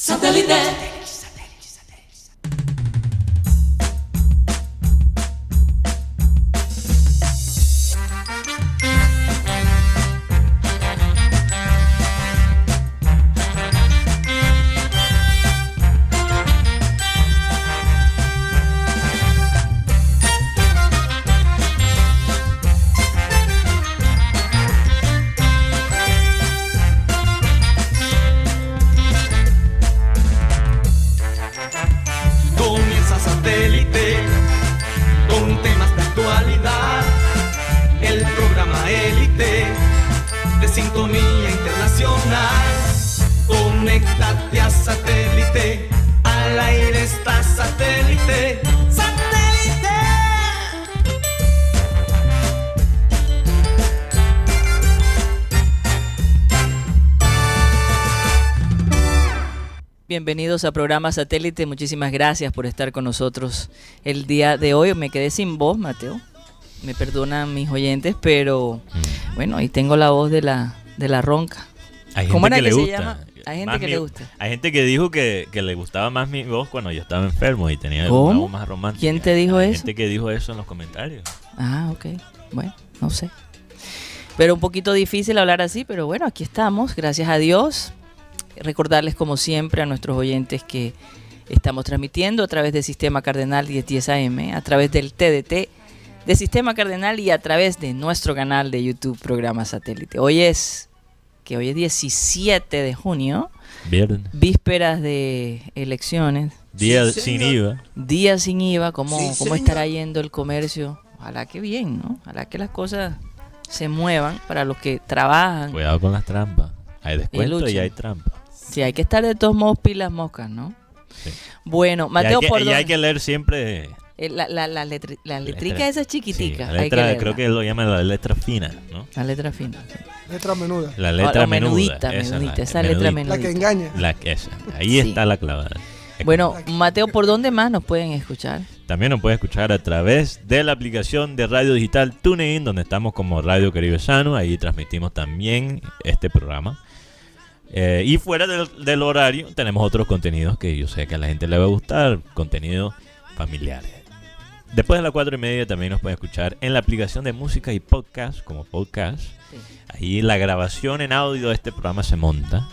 Satellite. Bienvenidos a programa Satélite, muchísimas gracias por estar con nosotros el día de hoy. Me quedé sin voz, Mateo. Me perdonan mis oyentes, pero bueno, ahí tengo la voz de la, de la ronca. Hay gente ¿Cómo era que, le se gusta. llama? Hay gente Más que mi- le gusta. Hay gente que dijo que, que le gustaba más mi voz cuando yo estaba enfermo y tenía ¿Cómo? una voz más romántica. ¿Quién te dijo Hay eso? gente que dijo eso en los comentarios. Ah, ok. Bueno, no sé. Pero un poquito difícil hablar así, pero bueno, aquí estamos, gracias a Dios. Recordarles como siempre a nuestros oyentes que estamos transmitiendo a través del Sistema Cardenal 1010 AM, a través del TDT de Sistema Cardenal y a través de nuestro canal de YouTube Programa Satélite. Hoy es, que hoy es 17 de junio, Viernes. vísperas de elecciones, Día Sí, sin. IVA. día sin IVA, ¿cómo, Sí, cómo estará yendo el comercio? Ojalá que bien, ¿no? Ojalá que las cosas se muevan para los que trabajan. Cuidado con las trampas. Hay descuento y, luchan. hay trampa. Sí, hay que estar de todos modos pilas moscas, ¿no? Sí. Bueno, Y Mateo, hay, que, ¿por y hay que leer siempre. Eh, la, la, la, letri- la letrica letra- esa sí, chiquitica. la hay que letra, leerla. creo que lo llaman la letra fina, ¿no? La letra fina. sí. Letra menuda. La letra la menuda. menudita, esa, menudita, la- esa letra menudita. La que engaña. La que esa. Ahí Sí. está la clavada. Bueno, Mateo, ¿por dónde más nos pueden escuchar? También nos puede escuchar a través de la aplicación de radio digital TuneIn, donde estamos como Radio Caribe Sano. Ahí transmitimos también este programa. Eh, y fuera del, del horario tenemos otros contenidos que yo sé que a la gente le va a gustar, contenidos familiares. Después de las cuatro y media también nos pueden escuchar en la aplicación de música y podcast, como podcast. Ahí la grabación en audio de este programa se monta.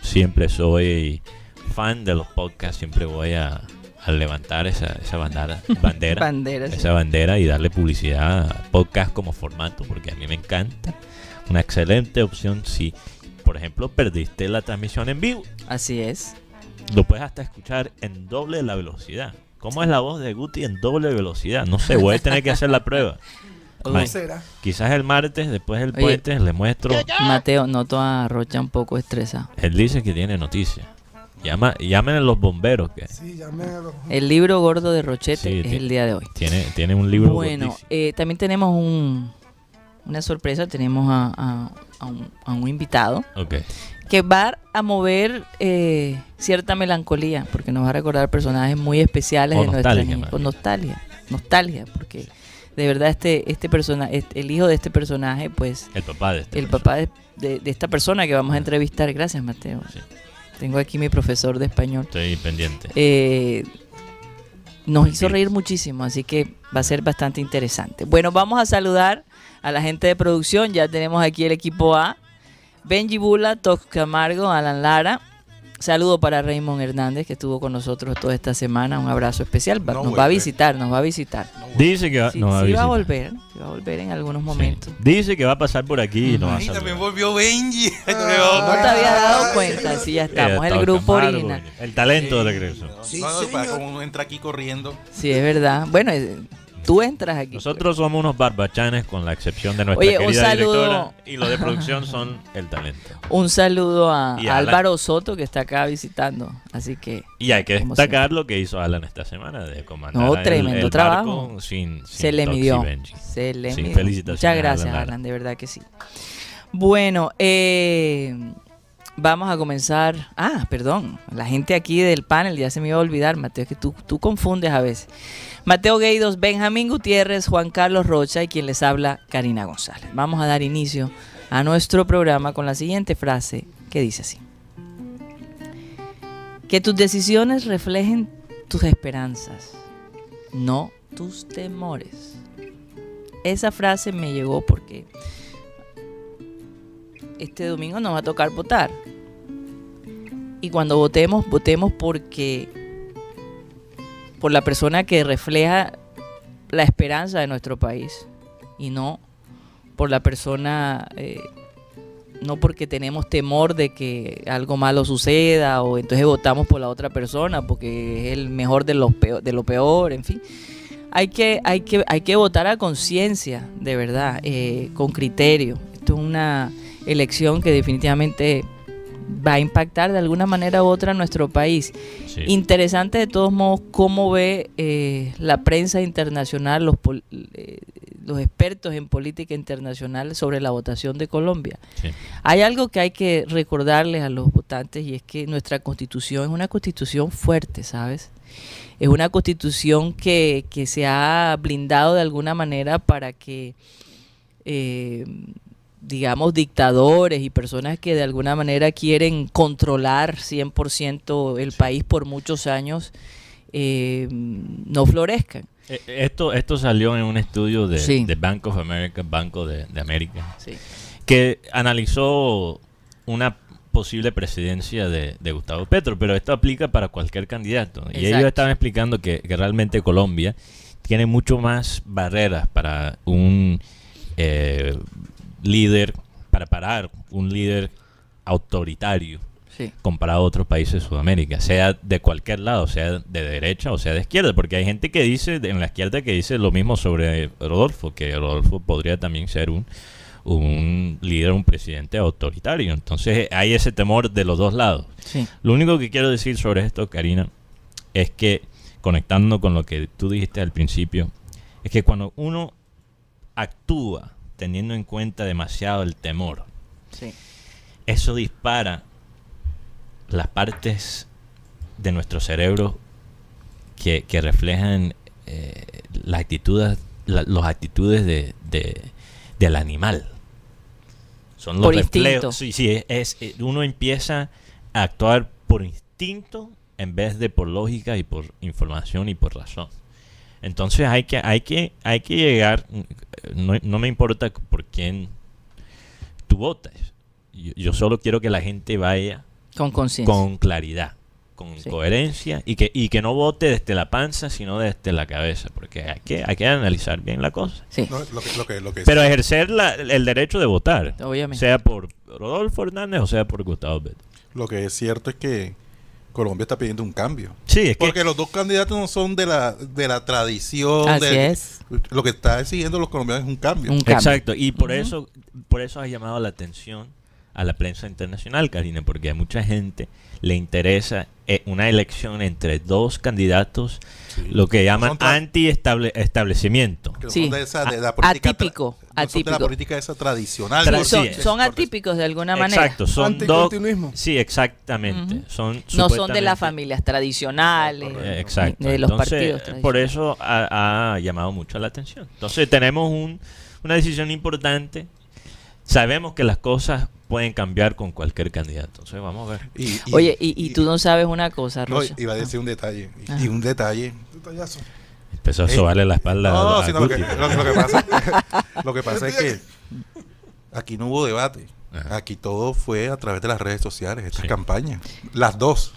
Siempre soy fan de los podcasts, siempre voy a, a levantar esa, esa bandera, bandera, esa bandera y darle publicidad a podcast como formato, porque a mí me encanta. Una excelente opción si, por ejemplo, perdiste la transmisión en vivo. Así es. Lo puedes hasta escuchar en doble la velocidad. ¿Cómo es la voz de Guti en doble velocidad? No sé, voy a tener que hacer la prueba. ¿Cómo Ay. será? Quizás el martes, después del Oye. puente, le muestro. Mateo, noto a Rocha un poco estresado. Él dice que tiene noticias. Llama, llamen a los bomberos que Sí, llamen a los... El libro gordo de Rochete Sí, es el día de hoy. tiene, tiene un libro Bueno, eh, también tenemos un, una sorpresa. Tenemos a, a- a un, a un invitado que va a mover eh, cierta melancolía, porque nos va a recordar personajes muy especiales O de nuestra nostalgia, Con bien. nostalgia, nostalgia, porque de verdad este este persona, este- el hijo de este personaje, pues El papá de este el persona. papá de, de- de esta persona que vamos a entrevistar, gracias Mateo. Sí. Tengo aquí mi profesor de español. Estoy pendiente. Eh, nos hizo reír muchísimo, así que va a ser bastante interesante. Bueno, vamos a saludar a la gente de producción. Ya tenemos aquí el equipo A. Benji Bula, Tox Camargo, Alan Lara. Saludo para Raymond Hernández, que estuvo con nosotros toda esta semana. Un abrazo especial. Va- No nos va a visitar, nos va a visitar. Dice que va, Sí, no va a sí va a volver, sí va a volver en algunos Sí. momentos. Dice que va a pasar por aquí y no va a también volvió Benji. No te había dado cuenta, sí, ya estamos. Eh, El Todd grupo Camargo, original. El talento de regreso. Sí, no, no, para como uno entra aquí corriendo. Sí, es verdad. Bueno, eh, tú entras aquí. Nosotros somos unos barbachanes con la excepción de nuestra Oye, un querida saludo. directora y los de producción son el talento. Un saludo a, a Alan. Álvaro Soto que está acá visitando. Así que Y hay que destacar lo que hizo Alan esta semana de comandar No, el- tremendo el trabajo. barco sin, sin se le midió. Se le Sí, midió. felicitaciones Muchas gracias, Alan. Alan, de verdad que sí. Bueno, eh, vamos a comenzar. Ah, perdón. La gente aquí del panel ya se me iba a olvidar, Mateo, es que tú, tú confundes a veces. Mateo Gueidos, Benjamín Gutiérrez, Juan Carlos Rocha y quien les habla, Karina González. Vamos a dar inicio a nuestro programa con la siguiente frase que dice así. Que tus decisiones reflejen tus esperanzas, no tus temores. Esa frase me llegó porque este domingo nos va a tocar votar. Y cuando votemos, votemos porque por la persona que refleja la esperanza de nuestro país y no por la persona eh, no porque tenemos temor de que algo malo suceda o entonces votamos por la otra persona porque es el mejor de, los peor, de lo peor, en fin. Hay que, hay que, hay que votar a conciencia, de verdad, eh, con criterio. Esto es una elección que definitivamente va a impactar de alguna manera u otra a nuestro país. Sí. Interesante de todos modos cómo ve eh, la prensa internacional, los, pol- eh, los expertos en política internacional sobre la votación de Colombia. Sí. Hay algo que hay que recordarles a los votantes y es que nuestra constitución es una constitución fuerte, ¿sabes? Es una constitución que, que se ha blindado de alguna manera para que, eh, digamos, dictadores y personas que de alguna manera quieren controlar 100% el país por muchos años eh, no florezcan. Eh, Esto, esto salió en un estudio de, Sí. de Bank of America, Banco de, de América, Sí. que analizó una posible presidencia de, de Gustavo Petro, pero esto aplica para cualquier candidato. Y ellos estaban explicando que, que realmente Colombia tiene mucho más barreras para un eh, líder, para parar un líder autoritario Sí. comparado a otros países de Sudamérica, sea de cualquier lado, sea de derecha o sea de izquierda, porque hay gente que dice en la izquierda que dice lo mismo sobre Rodolfo, que Rodolfo podría también ser un, un líder, un presidente autoritario. Entonces hay ese temor de los dos lados. Sí. Lo único que quiero decir sobre esto, Karina, es que conectando con lo que tú dijiste al principio, es que cuando uno actúa teniendo en cuenta demasiado el temor, Sí. eso dispara las partes de nuestro cerebro que, que reflejan eh, las actitudes, la- las actitudes de, de- del animal. Son los Por reflejos. Sí, sí, es, es- eh, uno empieza a actuar por instinto en vez de por lógica y por información y por razón. Entonces hay que, hay que, hay que llegar, no, no me importa por quién tú votas. Yo, yo solo quiero que la gente vaya Con conciencia. con claridad, con Sí. coherencia y que, y que no vote desde la panza, sino desde la cabeza, porque hay que, hay que analizar bien la cosa. Sí, No, lo que, lo que, lo que Pero ejercer la- el derecho de votar, obviamente. sea por Rodolfo Hernández o sea por Gustavo Petro. Lo que es cierto es que Colombia está pidiendo un cambio. Sí, es que Porque los dos candidatos no son de la, de la tradición. Así de- es. Lo que está exigiendo los colombianos es un cambio. Un cambio. Exacto, y por eso por eso ha llamado la atención a la prensa internacional, Karina, porque a mucha gente le interesa eh, una elección entre dos candidatos, Sí. lo que llaman anti-establecimiento. no Sí. atípico, no son de la atípico. política esa tradicional. Tra- son, sí, son atípicos de alguna manera. Exacto, son dos. Sí, exactamente. Son No son de las familias tradicionales. Eh, Exacto. De los Entonces, partidos por eso ha, ha llamado mucho la atención. Entonces tenemos un- una decisión importante. Sabemos que las cosas pueden cambiar con cualquier candidato. Entonces vamos a ver. Y- y- Oye, y, y tú no sabes una cosa, No, Rosa. iba a decir un detalle. y- un detalle. Detallazo. Empezó a Eh, sobarle la espalda No, a sino lo que, Guti. lo, que- lo que pasa, lo que pasa es que aquí no hubo debate. Ajá. Aquí todo fue a través de las redes sociales, estas Sí. campañas. Las dos.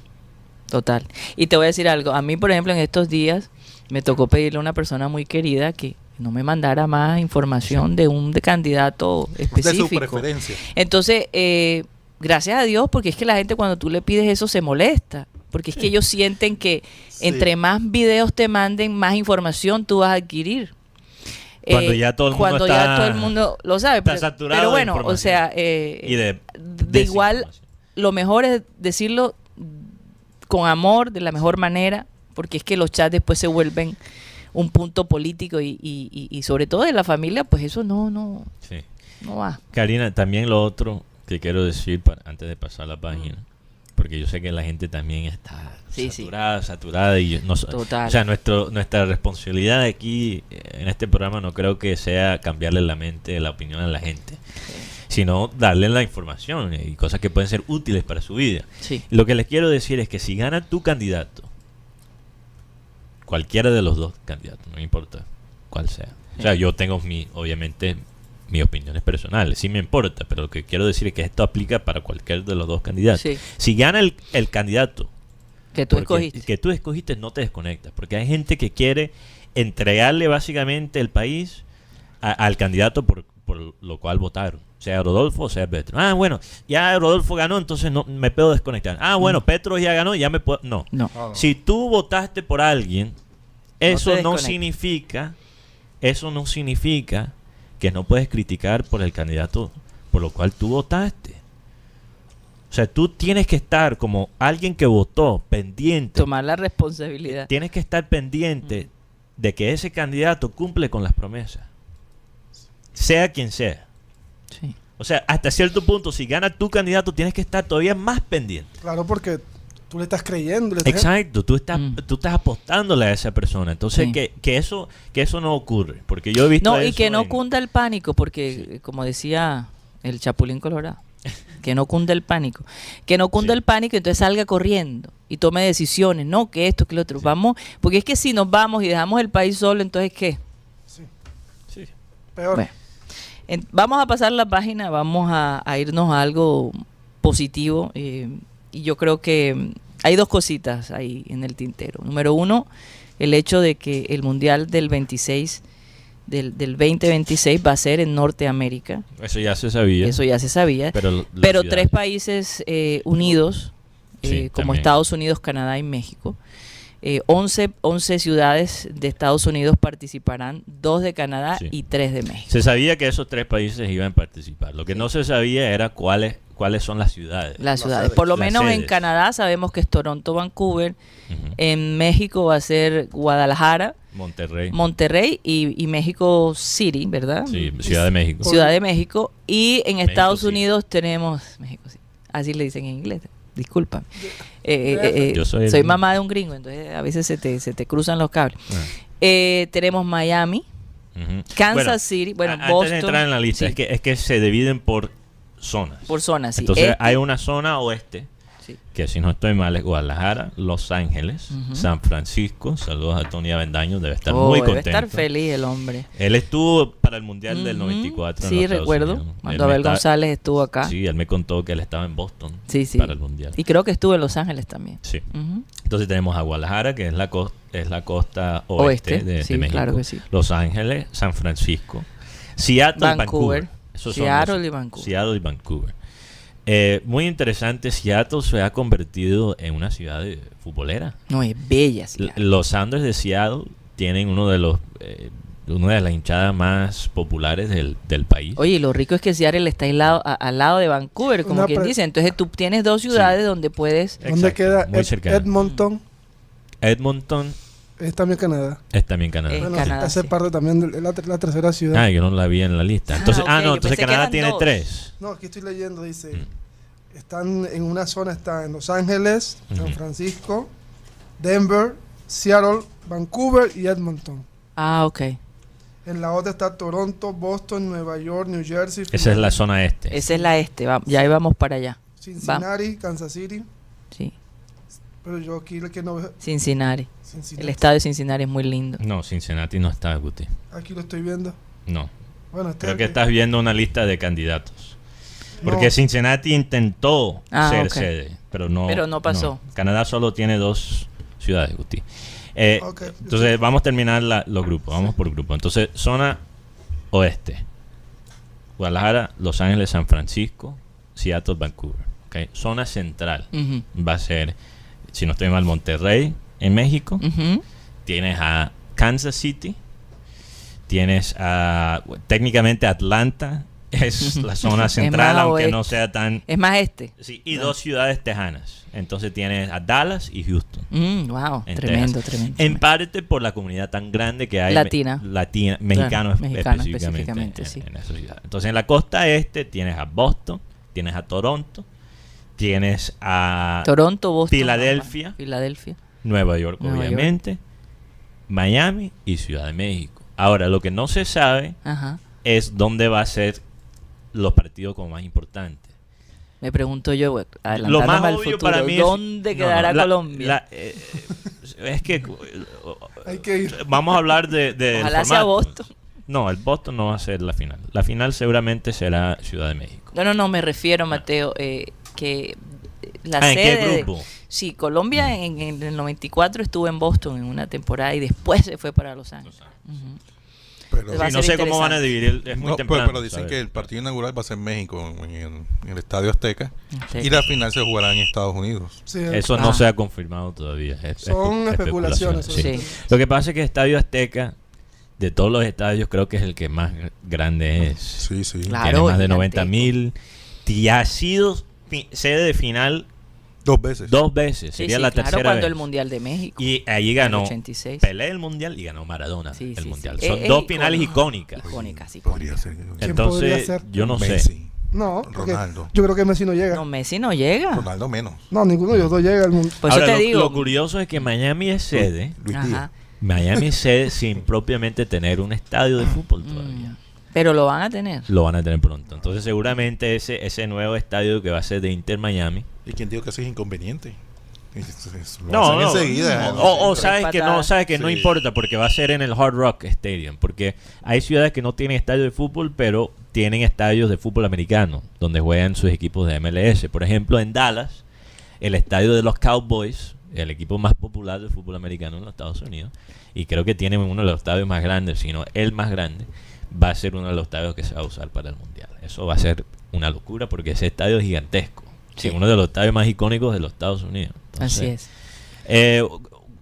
Total. Y te voy a decir algo. A mí, por ejemplo, en estos días me tocó pedirle a una persona muy querida que no me mandara más información de un de candidato De su específico. preferencia. Entonces, eh, gracias a Dios, porque es que la gente cuando tú le pides eso se molesta. Porque es que ellos sienten que Sí. entre más videos te manden, más información tú vas a adquirir. Eh, Cuando ya todo el mundo cuando está- ya todo el mundo lo sabe. está Pero, saturado pero de bueno, o sea, eh, Y de, de igual, lo mejor es decirlo con amor, de la mejor manera, porque es que los chats después se vuelven un punto político y, y- sobre todo de la familia, pues eso no, no, Sí. no va. Karina, también lo otro que quiero decir para, antes de pasar la página, porque yo sé que la gente también está Sí, sí. saturada, saturada y no, Total. o sea, nuestro, nuestra responsabilidad aquí eh, en este programa no creo que sea cambiarle la mente, la opinión a la gente, sino darle la información y cosas que pueden ser útiles para su vida. Sí. Lo que les quiero decir es que si gana tu candidato, cualquiera de los dos candidatos, no importa cuál sea. O sea, yo tengo mi, obviamente, mis opiniones personales, sí me importa, pero lo que quiero decir es que esto aplica para cualquier de los dos candidatos. Sí. Si gana el, el candidato Que tú escogiste. que tú escogiste, no te desconectas, porque hay gente que quiere entregarle básicamente el país a- al candidato por, por lo cual votaron, sea Rodolfo o sea Petro. Ah, bueno, ya Rodolfo ganó, entonces no me puedo desconectar. Ah, bueno, Petro ya ganó, ya me puedo... No. No. Ah, no. Si tú votaste por alguien, eso no, significa, eso no significa que no puedes criticar por el candidato por lo cual tú votaste. O sea, tú tienes que estar como alguien que votó pendiente. Tomar la responsabilidad. Tienes que estar pendiente de que ese candidato cumple con las promesas. Sea quien sea. Sí. O sea, hasta cierto punto, si gana tu candidato, tienes que estar todavía más pendiente. Claro, porque tú le estás creyendo. le estás- Exacto, tú estás, Mm. tú estás apostándole a esa persona. Entonces, Sí. que, que eso que eso no ocurre. Porque yo he visto. No, y que no en- cunda el pánico, porque como decía el Chapulín Colorado, que no cunda el pánico. Que no cunda Sí. el pánico, entonces salga corriendo y tome decisiones, no, que esto, que lo otro. Vamos, porque es que si nos vamos y dejamos el país solo, entonces ¿qué? Sí, Sí. peor. Bueno, en- vamos a pasar la página, vamos a, a irnos a algo positivo. eh, y yo creo que mm, hay dos cositas ahí en el tintero. Número uno, el hecho de que el Mundial del 26, del, del 2026 va a ser en Norteamérica. Eso ya se sabía. Eso ya se sabía. pero tres países eh, unidos, Sí, eh, como. Estados Unidos, Canadá y México. Eh, 11, 11 ciudades de Estados Unidos participarán, dos de Canadá Sí. y tres de México. Se sabía que esos tres países iban a participar. Lo que no se sabía era cuáles cuáles son las ciudades. Las ciudades. Por lo Las menos en. Canadá sabemos que es Toronto, Vancouver. En México va a ser Guadalajara, Monterrey. Monterrey y, y México City, ¿verdad? sí, Ciudad de México. Ciudad de México. Y en México Estados City. Unidos tenemos. México City. Así le dicen en inglés. Disculpa. Eh, eh, eh, Yo soy soy el- mamá de un gringo, entonces a veces se te, se te cruzan los cables. Ah, Eh, tenemos Miami. Kansas Bueno, City, bueno, a- antes Boston. de entrar en la lista, sí, es, que, es que se dividen por zonas. por zonas, sí. Entonces Este- hay una zona oeste, sí. que si no estoy mal es Guadalajara, Los Ángeles. San Francisco. Saludos a Tony Avendaño, debe estar Oh, muy debe contento. estar feliz el hombre. Él estuvo para el Mundial del Ujú. 94. en Sí, los Estados recuerdo. Unidos. Cuando Abel González estuvo acá. Sí, Sí, él me contó que él estaba en Boston sí. para el Mundial. Y creo que estuvo en Los Ángeles también. Sí. Entonces tenemos a Guadalajara, que es la, cos- es la costa oeste, Oeste, de, de sí, México. claro que sí. Los Ángeles, San Francisco, Seattle, Vancouver. Vancouver. Seattle los- y Vancouver. Seattle y Vancouver. Eh, muy interesante, Seattle se ha convertido en una ciudad de- futbolera. No, es bella. Seattle. Los Sanders de Seattle tienen uno de los eh, una de las hinchadas más populares del, del país. Oye, y lo rico es que Seattle está al lado, a- al lado de Vancouver, como Una quien dice. Entonces tú tienes dos ciudades donde puedes... ¿Dónde Exacto, queda muy Ed- cercano. Edmonton? Edmonton Es también Canadá. es también Canadá. Es Bueno, Canadá, hace sí. parte también de la, la tercera ciudad. Ah, yo no la vi en la lista. Ah, ah, no, entonces Canadá tiene dos. tres. No, aquí estoy leyendo, dice, Mm. están en una zona, está en Los Ángeles, San. Francisco, Denver, Seattle, Vancouver y Edmonton. Ah, ok. En la otra está Toronto, Boston, Nueva York, New Jersey, Esa es la zona este. Esa es la este, va- ya íbamos para allá. Cincinnati, Kansas City. Sí, Pero yo aquí el que no veo, Cincinnati. Cincinnati. El estado de Cincinnati es muy lindo. No, Cincinnati no está, Guti. Aquí lo estoy viendo. No. Bueno, está Creo que estás viendo una lista de candidatos. No. Porque Cincinnati intentó Ah, ser sede, pero no. Pero no pasó. Canadá solo tiene dos ciudades, Guti. Eh. Entonces, vamos a terminar la- los grupos. Vamos por grupo. Entonces, zona oeste: Guadalajara, Los Ángeles, San Francisco, Seattle, Vancouver. ¿ok? Zona central va a ser, si no estoy mal, Monterrey en México. Tienes a Kansas City. Tienes a. Técnicamente Atlanta es la zona central, aunque no sea tan. Es más este. Sí, y dos ciudades tejanas. Entonces tienes a Dallas y Houston. Mm, wow, en tremendo, tremendo. En parte por la comunidad tan grande que hay. Latina. me- Latina, mexicano, es- mexicano específicamente. específicamente, en- sí. en esa ciudad. Entonces en la costa este tienes a Boston, tienes a Toronto, tienes a Toronto, Boston. Filadelfia. Filadelfia. Nueva York, Nueva York. obviamente, Miami y Ciudad de México. Ahora, lo que no se sabe Ajá. es dónde va a ser los partidos como más importantes. Me pregunto yo, Lo más al obvio futuro, para mí es- ¿dónde quedará no, la- Colombia? la- eh, es que Hay que ir. vamos a hablar de, de Ojalá sea. Boston. No, el Boston no va a ser la final. La final seguramente será Ciudad de México. No, no, no, me refiero, Mateo, eh, que la Ah, ¿en qué sede... de- grupo? Sí, Colombia en, en el 94 estuvo en Boston en una temporada y después se fue para Los Ángeles. Pero, Sí, no sé cómo van a dividir, es muy no, pero- temprano. pero dicen que el partido inaugural va a ser en México, en el, en el Estadio Azteca. Y la final se jugará en Estados Unidos. Sí, Eso no Ah. se ha confirmado todavía. es- Son espe- especulaciones, sí. Sí. Lo que pasa es que Estadio Azteca, de todos los estadios, creo que es el que más grande es. Sí, sí. Claro. Tiene más de gigantesco. 90 mil. Y ha sido sede de final Dos veces. dos veces. Sí, Sería sí, la claro, tercera cuando vez. el Mundial de México. Y allí en ganó. el 86. Pelé el mundial y ganó Maradona Sí, el sí, mundial. sí. Son Eh, eh, dos finales icónicas. Icónicas, ser. ¿Quién podría Entonces, ser? yo no sé. No, Ronaldo. yo creo que Messi no llega. No, Messi no llega. Ronaldo menos. No, ninguno de los dos llega al mundo. Por eso Ahora, te lo, digo. lo curioso es que Miami es sede. Luis. Miami es sede sin propiamente tener un estadio de fútbol Mm, todavía. Pero lo van a tener. Lo van a tener pronto. Entonces, seguramente ese, ese nuevo estadio que va a ser de Inter Miami. ¿Y quién dijo que eso es inconveniente? Lo No, hacen no. enseguida. no. O, sabes que no, sabes que no importa porque va a ser en el Hard Rock Stadium. Porque hay ciudades que no tienen estadio de fútbol, pero tienen estadios de fútbol americano, donde juegan sus equipos de MLS. Por ejemplo, en Dallas, el estadio de los Cowboys, el equipo más popular del fútbol americano en los Estados Unidos, y creo que tienen uno de los estadios más grandes, sino el más grande, va a ser uno de los estadios que se va a usar para el Mundial. Eso va a ser una locura porque ese estadio es gigantesco. Sí, uno de los estadios más icónicos de los Estados Unidos. Así es. eh,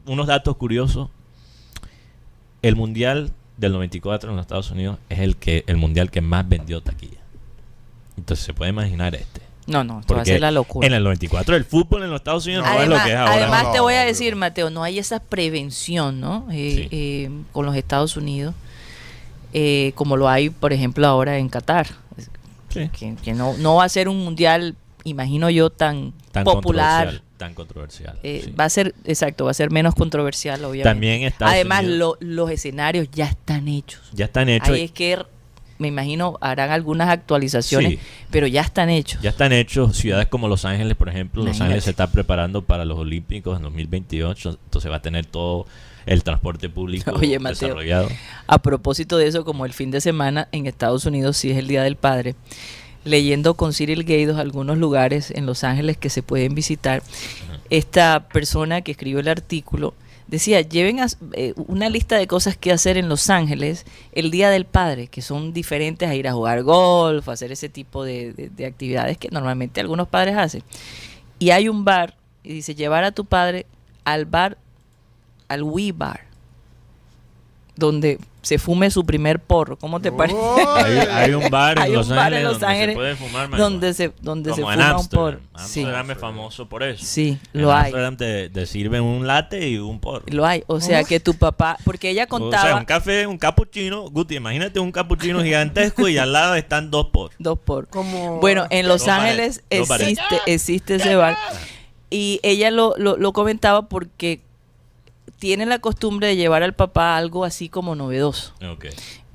unos datos curiosos. El mundial del 94 en los Estados Unidos es el que el mundial que más vendió taquilla. Entonces se puede imaginar este. No, no, esto va a ser la locura. en el 94 el fútbol en los Estados Unidos no, es Además, lo que es ahora. además No, te voy a decir. Mateo, no hay esa prevención, ¿no? Eh, Sí. eh, con los Estados Unidos, eh, como lo hay, por ejemplo, ahora en Qatar. Sí. Que, que no, no va a ser un mundial, imagino yo, tan, tan popular. controversial, tan controversial. Eh, sí. Va a ser, exacto, va a ser menos controversial, obviamente. También Estados Además, lo- los escenarios ya están hechos. ya están hechos. Ahí es que me imagino harán algunas actualizaciones, Sí. pero ya están hechos. Ya están hechos ciudades como Los Ángeles, por ejemplo. Los. Ángeles se está preparando para los Olímpicos en 2028, entonces va a tener todo el transporte público Oye, Mateo. desarrollado. A propósito de eso, como el fin de semana en Estados Unidos sí es el Día del Padre, leyendo con Cyril Gaydos algunos lugares en Los Ángeles que se pueden visitar, esta persona que escribió el artículo decía, lleven a- eh, una lista de cosas que hacer en Los Ángeles el Día del Padre, que son diferentes a ir a jugar golf, a hacer ese tipo de, de- de actividades que normalmente algunos padres hacen. Y hay un bar, y dice, llevar a tu padre al bar, al Wii Bar, donde se fume su primer porro. ¿Cómo te parece? Hay, hay un bar en Hay Los un bar Ángeles en Los donde se puede fumar marihuana. donde se donde se Como en fuma un Amsterdam. porro. Sí, Amsterdam es famoso por eso. sí, En lo hay. Amsterdam te, te sirven un latte y un porro. Lo hay, o sea que tu papá, porque ella O sea, contaba un café, un capuchino. Guti, imagínate un capuchino gigantesco y al lado están dos porros. dos por. Como Bueno, en Los Ángeles existe existe ese bar y ella lo, lo, lo comentaba porque tiene la costumbre de llevar al papá algo así como novedoso.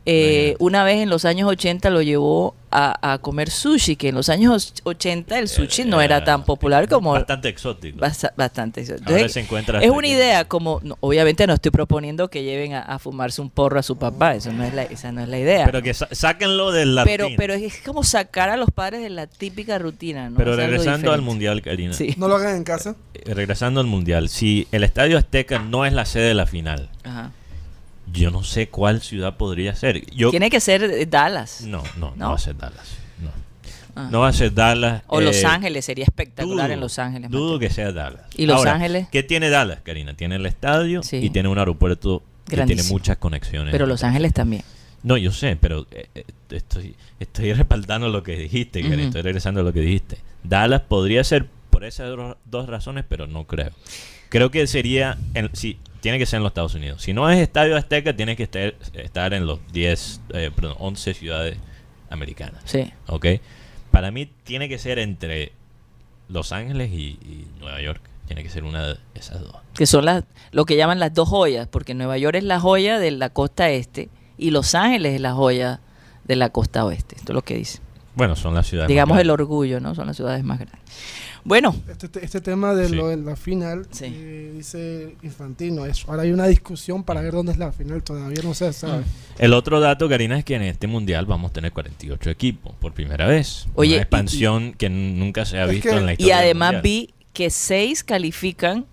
Eh, una vez en los años 80 lo llevó a, a comer sushi, que en los años 80 el sushi no era tan popular como Bastante exótico. basa- bastante. Ahora Entonces, se encuentra es una aquí. idea como, no, obviamente no estoy proponiendo que lleven a, a fumarse un porro a su papá, eso no es la, esa no es la idea. Pero que sa- sáquenlo de la pero, pero es como sacar a los padres de la típica rutina, ¿no? Pero regresando al mundial, Karina. Sí. no lo hagan en casa. Eh, Regresando al mundial. Si el Estadio Azteca no es la sede de la final, Ajá. Yo no sé cuál ciudad podría ser. Yo, Tiene que ser eh, Dallas. no, no, no, ¿No? va a ser Dallas. No, Ah. no va a ser Dallas. O Los eh, Ángeles, sería espectacular dudo, en Los Ángeles. Dudo que sea Dallas. ¿Y Los Ahora, Ángeles? ¿Qué tiene Dallas, Karina? Tiene el estadio Sí. y tiene un aeropuerto que tiene Grandísimo. muchas conexiones. Pero Los Ángeles también. No, yo sé, pero eh, estoy, estoy respaldando lo que dijiste, Karina, estoy regresando a lo que dijiste. Dallas podría ser por esas dos razones, pero no creo. Creo que sería, en, sí, tiene que ser en los Estados Unidos. Si no es Estadio Azteca, tiene que estar, estar en los 10, eh, perdón, 11 ciudades americanas. Sí. ¿Ok? Para mí tiene que ser entre Los Ángeles y, y Nueva York. Tiene que ser una de esas dos. que son las lo que llaman las dos joyas, porque Nueva York es la joya de la costa este y Los Ángeles es la joya de la costa oeste. Esto es lo que dice. Bueno, son las ciudades. más digamos el grandes. orgullo, ¿no? Son las ciudades más grandes. Bueno, Este, este tema de Sí. lo de la final, Sí. eh, dice Infantino, eso. ahora hay una discusión para ver dónde es la final, todavía no se sabe. El otro dato, Karina, es que en este mundial vamos a tener 48 equipos por primera vez. Oye, y- Una expansión que n- nunca se ha Es visto que- en la y historia. del además vi que seis califican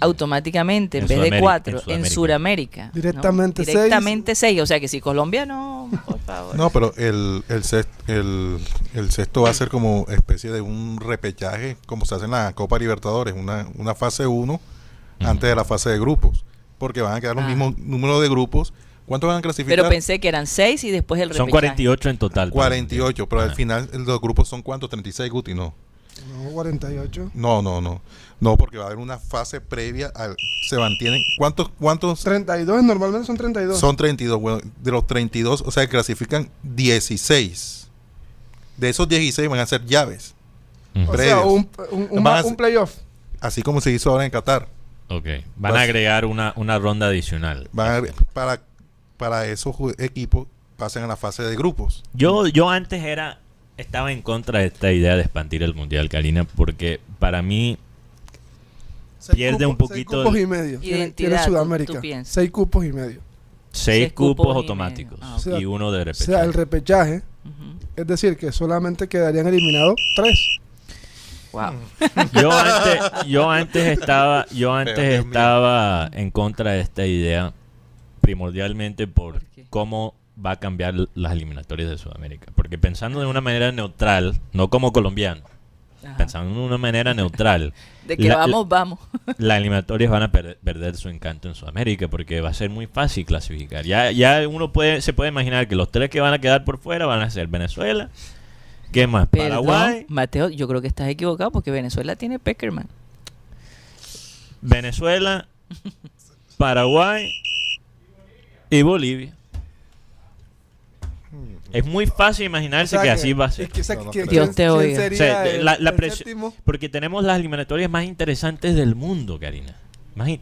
automáticamente en, En vez de cuatro en en Sudamérica. Sudamérica. ¿no? Directamente seis. Directamente seis. O sea que si Colombia no, por favor. No, pero el, el, sexto, el, el sexto va a ser como especie de un repechaje, como se hace en la Copa Libertadores, una, una fase 1 Ujú. antes de la fase de grupos, porque van a quedar los Ah. mismos números de grupos. ¿Cuántos van a clasificar? Pero pensé que eran seis y después el Son repechaje. 48 en total. para el 48, mundial. pero al Ajá. final los grupos son cuántos? 36, Guti, no. No, 48. No, no, no. No, porque va a haber una fase previa al se mantienen ¿Cuántos cuántos 32, normalmente son 32. son 32? Bueno, de los 32, o sea, clasifican 16. De esos 16 van a ser llaves, o sea, un, un, un, a un playoff. así como se hizo ahora en Qatar. Ok. Van Vas- a agregar una, una ronda adicional. Van a- para para esos equipos pasen a la fase de grupos. Yo, yo antes era estaba en contra de esta idea de expandir el mundial, Karina, porque para mí Seis Pierde un cupos- poquito Seis cupos y medio. Tiene, Identidad, tiene tú- Sudamérica. tú seis cupos y medio. seis, Seis cupos, automáticos. Ah. O y uno de O repechaje. sea, el repechaje, es decir, que solamente quedarían eliminados tres. Wow. Yo antes, yo antes estaba, yo antes Pero, Dios mío. estaba en contra de esta idea primordialmente por cómo va a cambiar las eliminatorias de Sudamérica. Porque pensando de una manera neutral, no como colombiano, Ajá. pensando de una manera neutral, De que la- vamos, vamos. las eliminatorias van a per- perder su encanto en Sudamérica porque va a ser muy fácil clasificar. Ya, ya uno puede, se puede imaginar que los tres que van a quedar por fuera van a ser Venezuela, ¿qué más? Perdón, Paraguay, Mateo, yo creo que estás equivocado porque Venezuela tiene Peckerman. Venezuela, Paraguay y Bolivia. Es muy fácil imaginarse O sea que, así va a ser. es que no. Dios ¿quién- te quién oiga. sería O sea, el- la- la el presión- séptimo? Porque tenemos las eliminatorias más interesantes del mundo, Karina.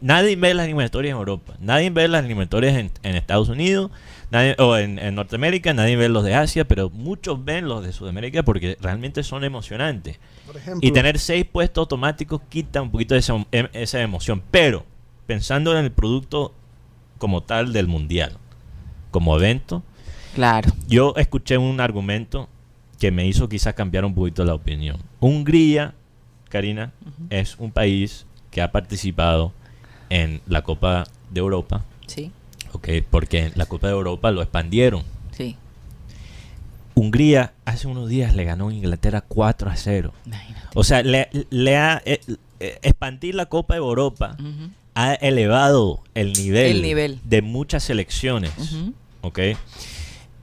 Nadie ve las eliminatorias en Europa. Nadie ve las eliminatorias en, en Estados Unidos nadie, o en, en Norteamérica. Nadie ve los de Asia, pero muchos ven los de Sudamérica porque realmente son emocionantes. Por ejemplo, Y tener seis puestos automáticos quita un poquito de esa, em- esa emoción. Pero pensando en el producto como tal del mundial, como evento, Claro. yo escuché un argumento que me hizo quizás cambiar un poquito la opinión. Hungría, Karina, es un país que ha participado en la Copa de Europa, Sí, ¿ok? porque en la Copa de Europa lo expandieron. sí. Hungría hace unos días le ganó a Inglaterra 4 a 0. Imagínate. O sea, le, le ha eh, eh, expandir la Copa de Europa ha elevado el nivel, El nivel. de muchas selecciones, ujú. ¿ok?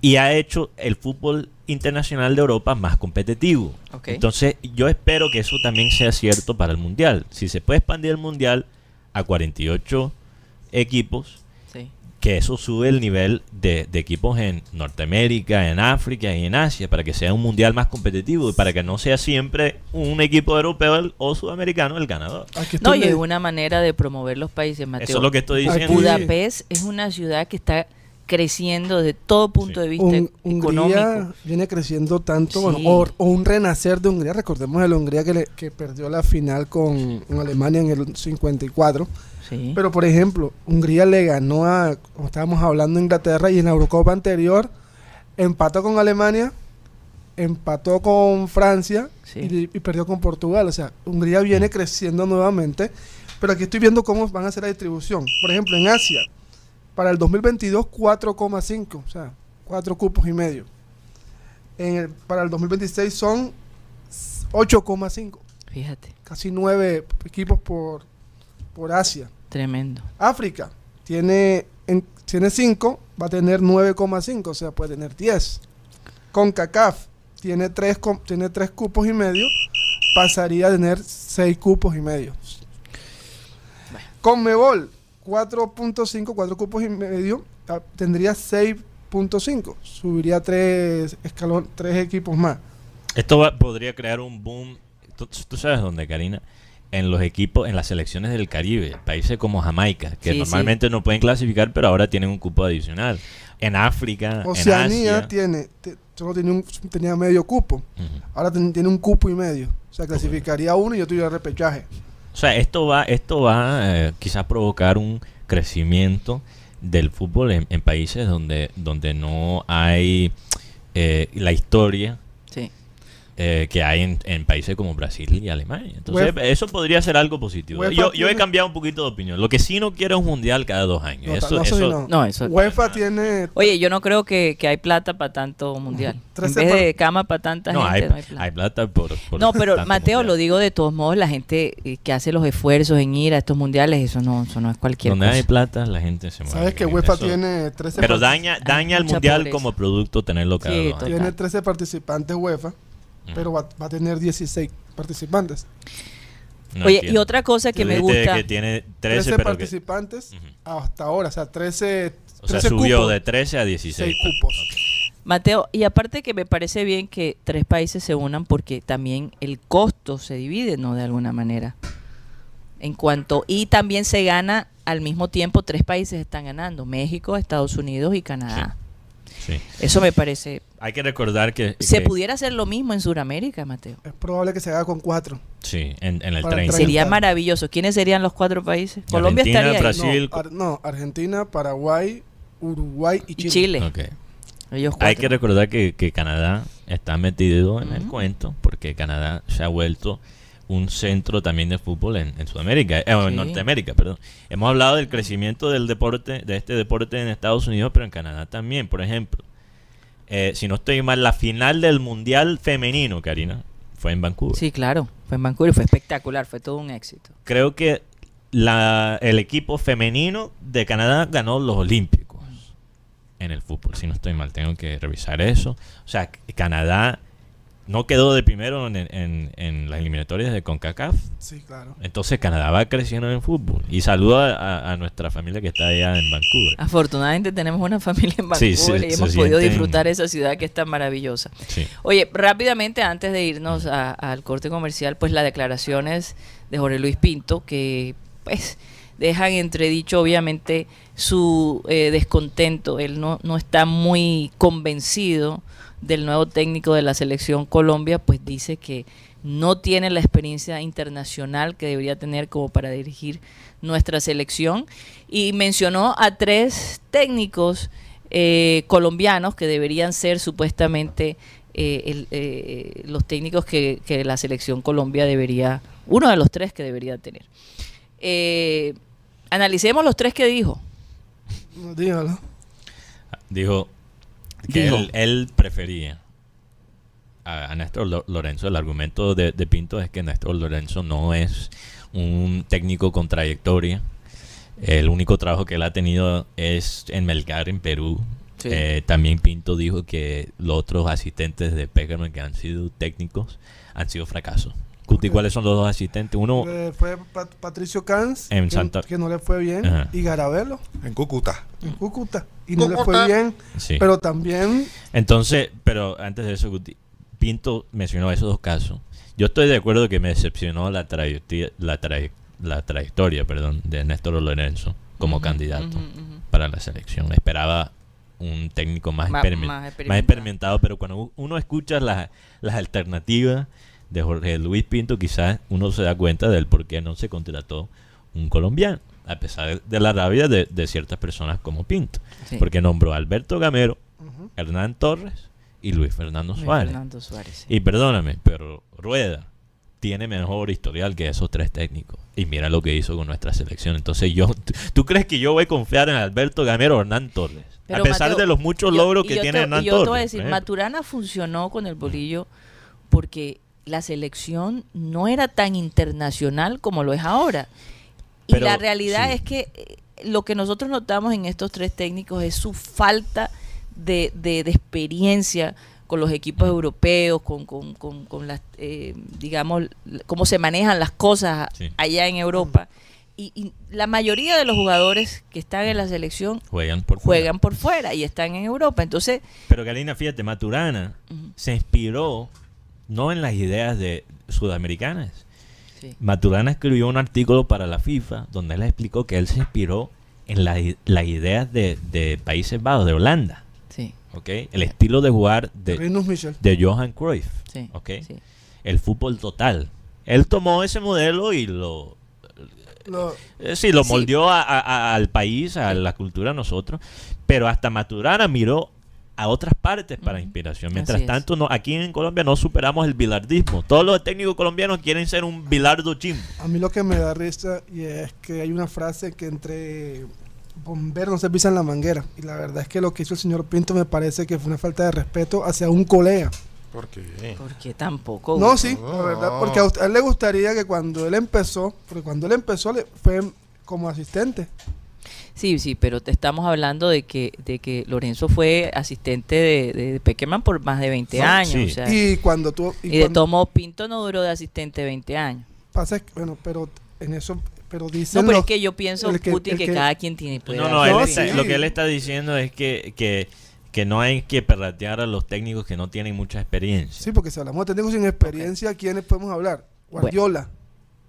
Y ha hecho el fútbol internacional de Europa más competitivo. Entonces, yo espero que eso también sea cierto para el Mundial. Si se puede expandir el Mundial a 48 equipos, Sí. que eso sube el nivel de, de equipos en Norteamérica, en África y en Asia, para que sea un mundial más competitivo y para que no sea siempre un equipo europeo el- o sudamericano el ganador. No, y es una manera de promover los países, Mateo. Eso es lo que estoy Aquí- diciendo. Budapest es una ciudad que está creciendo desde todo punto Sí. de vista Un- Hungría económico. viene creciendo tanto, Sí. bueno, o, o un renacer de Hungría. Recordemos el Hungría que, le- que perdió la final con, con Alemania en el 54. Sí. Pero, por ejemplo, Hungría le ganó a, como estábamos hablando, Inglaterra y en la Eurocopa anterior empató con Alemania, empató con Francia Sí. y, y perdió con Portugal. O sea, Hungría viene creciendo nuevamente. Pero aquí estoy viendo cómo van a hacer la distribución. Por ejemplo, en Asia, para el 2022, 4,5. O sea, 4 cupos y medio. En el- para el 2026 son 8,5. Fíjate, Casi 9 equipos por, por Asia. tremendo. África tiene en- tiene 5, va a tener 9,5, o sea, puede tener 10. CONCACAF tiene 3 tiene tres cupos y medio, pasaría a tener 6 cupos y medio. Conmebol 4.5, 4 cupos y medio, ah, tendría 6.5, subiría 3 escalón, 3 equipos más. Esto va- podría crear un boom. ¿Tú, tú sabes dónde, Karina? En los equipos, en las selecciones del Caribe, países como Jamaica, que Sí, normalmente no pueden clasificar, pero ahora tienen un cupo adicional. En África, en Oceanía Asia. tiene te- solo tenía, un, tenía medio cupo. Ahora ten- tiene un cupo y medio. O sea, clasificaría uno y yo tuviera repechaje. O sea, esto va, esto va eh, quizá a provocar un crecimiento del fútbol en, en países donde, donde no hay eh, la historia Sí. Eh, que hay en, en países como Brasil y Alemania. Entonces, UEFA- eso podría ser algo positivo. UEFA Yo, yo he cambiado un poquito de opinión. Lo que sí no quiero es un mundial cada dos años. No, eso, no, eso sí eso- no. No, eso- UEFA tiene Oye, yo no creo que, que hay plata para tanto mundial. En vez de cama para tanta no, gente, hay, no hay plata. hay plata por, por No, pero Mateo, mundial. lo digo de todos modos, la gente eh, que hace los esfuerzos en ir a estos mundiales, eso no, eso no es cualquier Donde cosa. hay plata, la gente se mueve. Sabes que. UEFA Eso- tiene 13 Pero daña, daña el mundial pobreza. como producto tenerlo cada Sí, dos años. tiene 13 participantes UEFA, Mm. pero va, va a tener 16 participantes. No Oye, y entiendo. otra cosa que me gusta, que tiene 13, 13, pero que, participantes Ujú. hasta ahora, o sea, 13, o sea, 13 subió cupos. de 13 a 16. Seis cupos. Ok. Mateo, y aparte que me parece bien que tres países se unan porque también el costo se divide, ¿no? De alguna manera. En cuanto, y también se gana al mismo tiempo, tres países están ganando, México, Estados Unidos y Canadá. Sí. Eso me parece... Hay que recordar que, Se que- pudiera hacer lo mismo en Sudamérica, Mateo. Es probable que se haga con 4. sí, en, en el Para 30. Treinta. Sería maravilloso. ¿Quiénes serían los cuatro países? Colombia Argentina, estaría. Brasil. No, Ar- no, Argentina, Paraguay, Uruguay y Y Chile. Chile. Ok. Ellos Hay cuatro. que recordar que, que Canadá está metido en el cuento porque Canadá se ha vuelto un centro también de fútbol en, en Sudamérica, eh, o en Sí. Norteamérica, perdón. Hemos hablado del crecimiento del deporte, de este deporte en Estados Unidos, pero en Canadá también, por ejemplo. eh, si no estoy mal, la final del Mundial Femenino, Karina, fue en Vancouver. Sí, claro. Fue en Vancouver fue espectacular. Fue todo un éxito. Creo que la, el equipo femenino de Canadá ganó los Olímpicos en el fútbol, si no estoy mal, tengo que revisar eso. O sea, Canadá no quedó de primero en, en- en las eliminatorias de CONCACAF. Sí, claro. Entonces Canadá va creciendo en el fútbol. Y saludo a, nuestra familia que está allá en Vancouver. Afortunadamente tenemos una familia en Vancouver sí, y hemos podido sienten- disfrutar esa ciudad que es tan maravillosa. Sí. Oye, rápidamente antes de irnos a- al corte comercial, pues las declaraciones de Jorge Luis Pinto que pues dejan entredicho obviamente su eh, descontento. Él no, no está muy convencido del nuevo técnico de la selección Colombia, pues dice que no tiene la experiencia internacional que debería tener como para dirigir nuestra selección y mencionó a tres técnicos eh, colombianos que deberían ser supuestamente eh, el- eh, los técnicos que, que la selección Colombia debería, uno de los tres que debería tener. Eh, analicemos los tres que dijo. Dígalo. Dijo que. Él, él prefería a, a Néstor Lo- Lorenzo. El argumento de, de Pinto es que Néstor Lorenzo no es un técnico con trayectoria. El único trabajo que él ha tenido es en Melgar, en Perú. Sí. Eh, también Pinto dijo que los otros asistentes de Peckerman que han sido técnicos han sido fracasos. Cuti, Ok. ¿cuáles son los dos asistentes? Uno Eh, fue Pat- Patricio Cans, En que, Santa- que no le fue bien, Ajá. y Garabelo En Cúcuta. en Cúcuta. Y no le fue bien, Sí. pero también Entonces, pero antes de eso, Guti, Pinto mencionó esos dos casos. Yo estoy de acuerdo que me decepcionó la, trayectoria, la, traye- la trayectoria perdón, de Néstor Lorenzo como candidato para la selección. Esperaba un técnico más, Ma- experime- más más experimentado. experimentado, pero cuando uno escucha las, las alternativas de Jorge Luis Pinto, quizás uno se da cuenta del por qué no se contrató un colombiano, a pesar de la rabia de, de ciertas personas como Pinto, Sí. porque nombró a Alberto Gamero, Hernán Torres y Luis Fernando Luis Suárez. Fernando Suárez. Y perdóname, pero Rueda tiene mejor historial que esos tres técnicos. Y mira lo que hizo con nuestra selección. Entonces yo, ¿tú, crees que yo voy a confiar en Alberto Gamero o Hernán Torres? Pero, a pesar Mateo, de los muchos logros que tiene te- Hernán y yo Torres. te voy a decir, ¿eh? Maturana funcionó con el bolillo porque la selección no era tan internacional como lo es ahora. Y Pero, la realidad sí. es que eh, lo que nosotros notamos en estos tres técnicos es su falta de, de- de experiencia con los equipos europeos, con, con, con- con las, eh, digamos, cómo se manejan las cosas Sí. allá en Europa. Y, y la mayoría de los jugadores que están en la selección Juegan por fuera. juegan por fuera y están en Europa. Entonces, Pero Galina, fíjate, Maturana se inspiró no en las ideas de sudamericanas. sí, Maturana escribió un artículo para la FIFA donde él explicó que él se inspiró en la las ideas de, de Países Bajos, de Holanda. sí. ¿ok? El estilo de jugar de, de Johan Cruyff, Sí, ¿ok? sí. El fútbol total. Él tomó ese modelo y lo, Lo- eh, sí, lo moldeó a- a- a- al país, a la cultura a nosotros, pero hasta Maturana miró a otras partes para inspiración. Mientras tanto, no, aquí en Colombia no superamos el bilardismo. Todos los técnicos colombianos quieren ser un bilardo chim. a mí lo que me da risa y es que hay una frase que entre bomberos no se pisan la manguera. Y la verdad es que lo que hizo el señor Pinto me parece que fue una falta de respeto hacia un colega. ¿Por qué? Porque tampoco. No, sí, la verdad, porque a, usted- a él le gustaría que cuando él empezó, porque cuando él empezó le fue como asistente. Sí, sí, pero te estamos hablando de que, de que Lorenzo fue asistente de, de Peckerman por más de 20 No, años. sí. o sea, Y cuando tú... y Y, de Tomo Pinto no duró de asistente 20 años. pasa, es que, bueno, pero en eso, pero No, dicen pero los- es que yo pienso, el que- Putin, el que, que- cada quien tiene. No, no, él No, está- sí. lo que él está diciendo es que, que, que no hay que perratear a los técnicos que no tienen mucha experiencia. Sí, porque si hablamos de técnicos sin experiencia, ¿quiénes podemos hablar? Guardiola.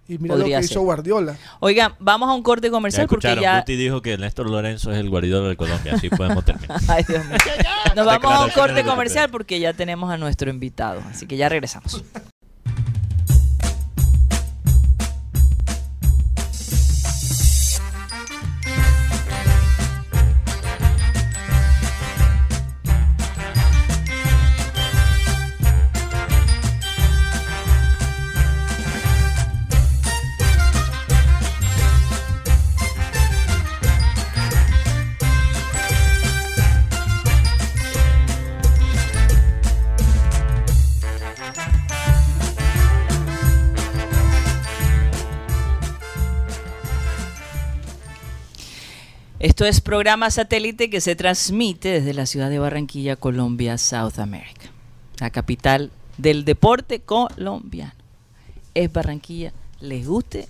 Y mira lo que ser. hizo Guardiola. Oigan, vamos a un corte Ya comercial porque escucharon, ya... Guti dijo que Néstor Lorenzo es el guaridor de Colombia, así podemos terminar. Ay, Dios mío. Nos vamos a un corte comercial porque ya tenemos a nuestro invitado. Así que ya regresamos. Esto es programa satélite que se transmite desde la ciudad de Barranquilla, Colombia, South America, la capital del deporte colombiano. Es Barranquilla, les guste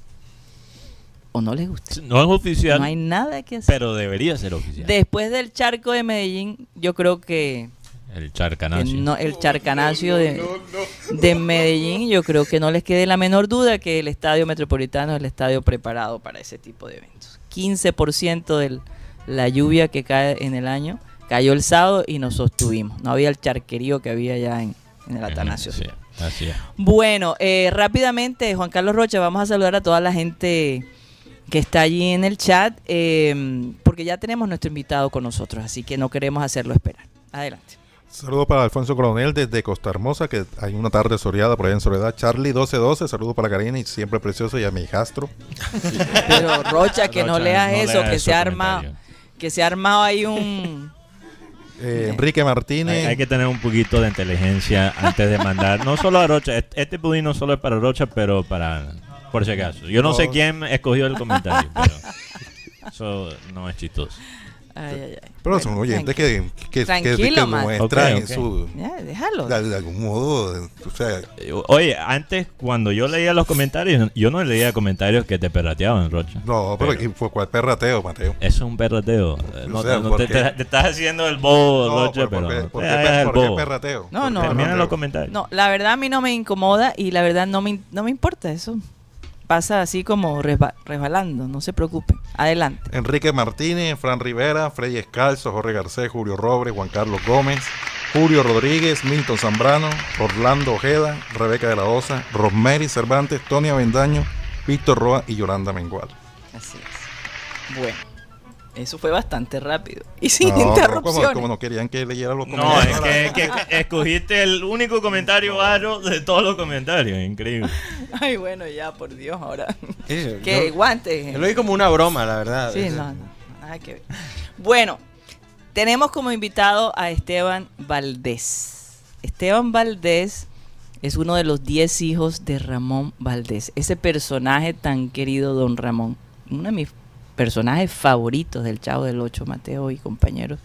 o no les guste. No es oficial, No hay nada que hacer. pero debería ser oficial. Después del charco de Medellín, yo creo que, el charcanacio. no- el charcanacio de, de Medellín, yo creo que no les quede la menor duda que el estadio metropolitano es el estadio preparado para ese tipo de eventos. 15% de la lluvia que cae en el año cayó el sábado y nos sostuvimos. No había el charquerío que había ya en, en el Atanasio. Sí, así es. Bueno, eh, rápidamente, Juan Carlos Rocha, vamos a saludar a toda la gente que está allí en el chat, eh, porque ya tenemos nuestro invitado con nosotros, así que no queremos hacerlo esperar. Adelante. Saludos para Alfonso Coronel desde Costa Hermosa, que hay una tarde soleada por ahí en Soledad. Charlie 1212, saludos para Karina y siempre precioso y a mi hijastro. Pero Rocha, que no leas no eso, que se comentarios. Que se ha armado ahí un... Eh, Enrique Martínez. Hay, hay que tener un poquito de inteligencia antes de mandar, no solo a Rocha, este, este pudín no solo es para Rocha, pero para, por si acaso. Yo no sé No. quién escogió el comentario, pero eso no es chistoso. Ay, ay, ay. Pero Bueno, son oyentes que, que, que, que muestran Ok, en ok. su... Déjalo. De, de algún modo, o sea, Eh, Oye, antes cuando yo leía los comentarios, yo no leía comentarios que te perrateaban, Rocha. no, pero, ¿y fue cuál perrateo, Mateo? Eso es un perrateo. Eh, No, O sea, no ¿por te, qué? te- te estás haciendo el bobo, No, Rocha, ¿por- pero por qué- no por qué por qué perrateo? No, ¿Por no, Termina los comentarios. No, la verdad a mí no me incomoda y la verdad no me, no me importa eso. Pasa así como resba- resbalando, no se preocupen. Adelante. Enrique Martínez, Fran Rivera, Freddy Escalzo, Jorge Garcés, Julio Robles, Juan Carlos Gómez, Julio Rodríguez, Milton Zambrano, Orlando Ojeda, Rebeca de la Osa, Rosemary Cervantes, Tony Avendaño, Víctor Roa y Yolanda Mengual. Así es. Bueno, eso fue bastante rápido. Y sin No, interrupciones. como, como no querían que leyera los No, comentarios. es que, que- que escogiste el único comentario varo de todos los comentarios. Increíble. Ay, bueno, ya, por Dios, ahora. Sí, que yo- guante. yo lo vi como una broma, la verdad. Sí, no, no, nada que ver. Bueno, tenemos como invitado a Esteban Valdés. Esteban Valdés es uno de los 10 hijos de Ramón Valdés, ese personaje tan querido don Ramón, uno de mis personajes favoritos del Chavo del Ocho, Mateo y compañeros,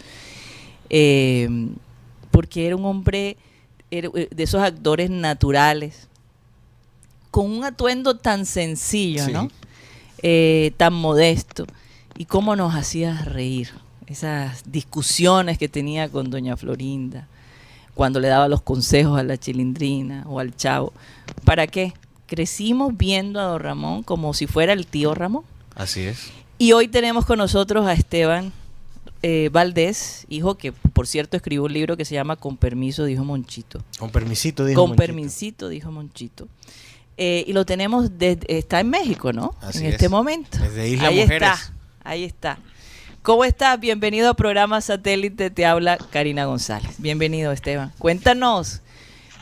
Eh, porque era un hombre era, eh, de esos actores naturales, con un atuendo tan sencillo, Sí. ¿no? Eh, tan modesto, y cómo nos hacía reír, esas discusiones que tenía con doña Florinda, cuando le daba los consejos a la chilindrina o al chavo. ¿Para qué? Crecimos viendo a don Ramón como si fuera el tío Ramón. Así es. Y hoy tenemos con nosotros a Esteban eh, Valdés, hijo que por cierto escribió un libro que se llama Con permiso, dijo Monchito. Con permisito, dijo Con Monchito. permisito, dijo Monchito. Eh, y lo tenemos, desde- está en México, ¿no? Así en es. este momento. Desde Isla ahí Mujeres. está, ahí está. ¿Cómo estás? Bienvenido a programa Satélite, te habla Karina González. Bienvenido, Esteban. Cuéntanos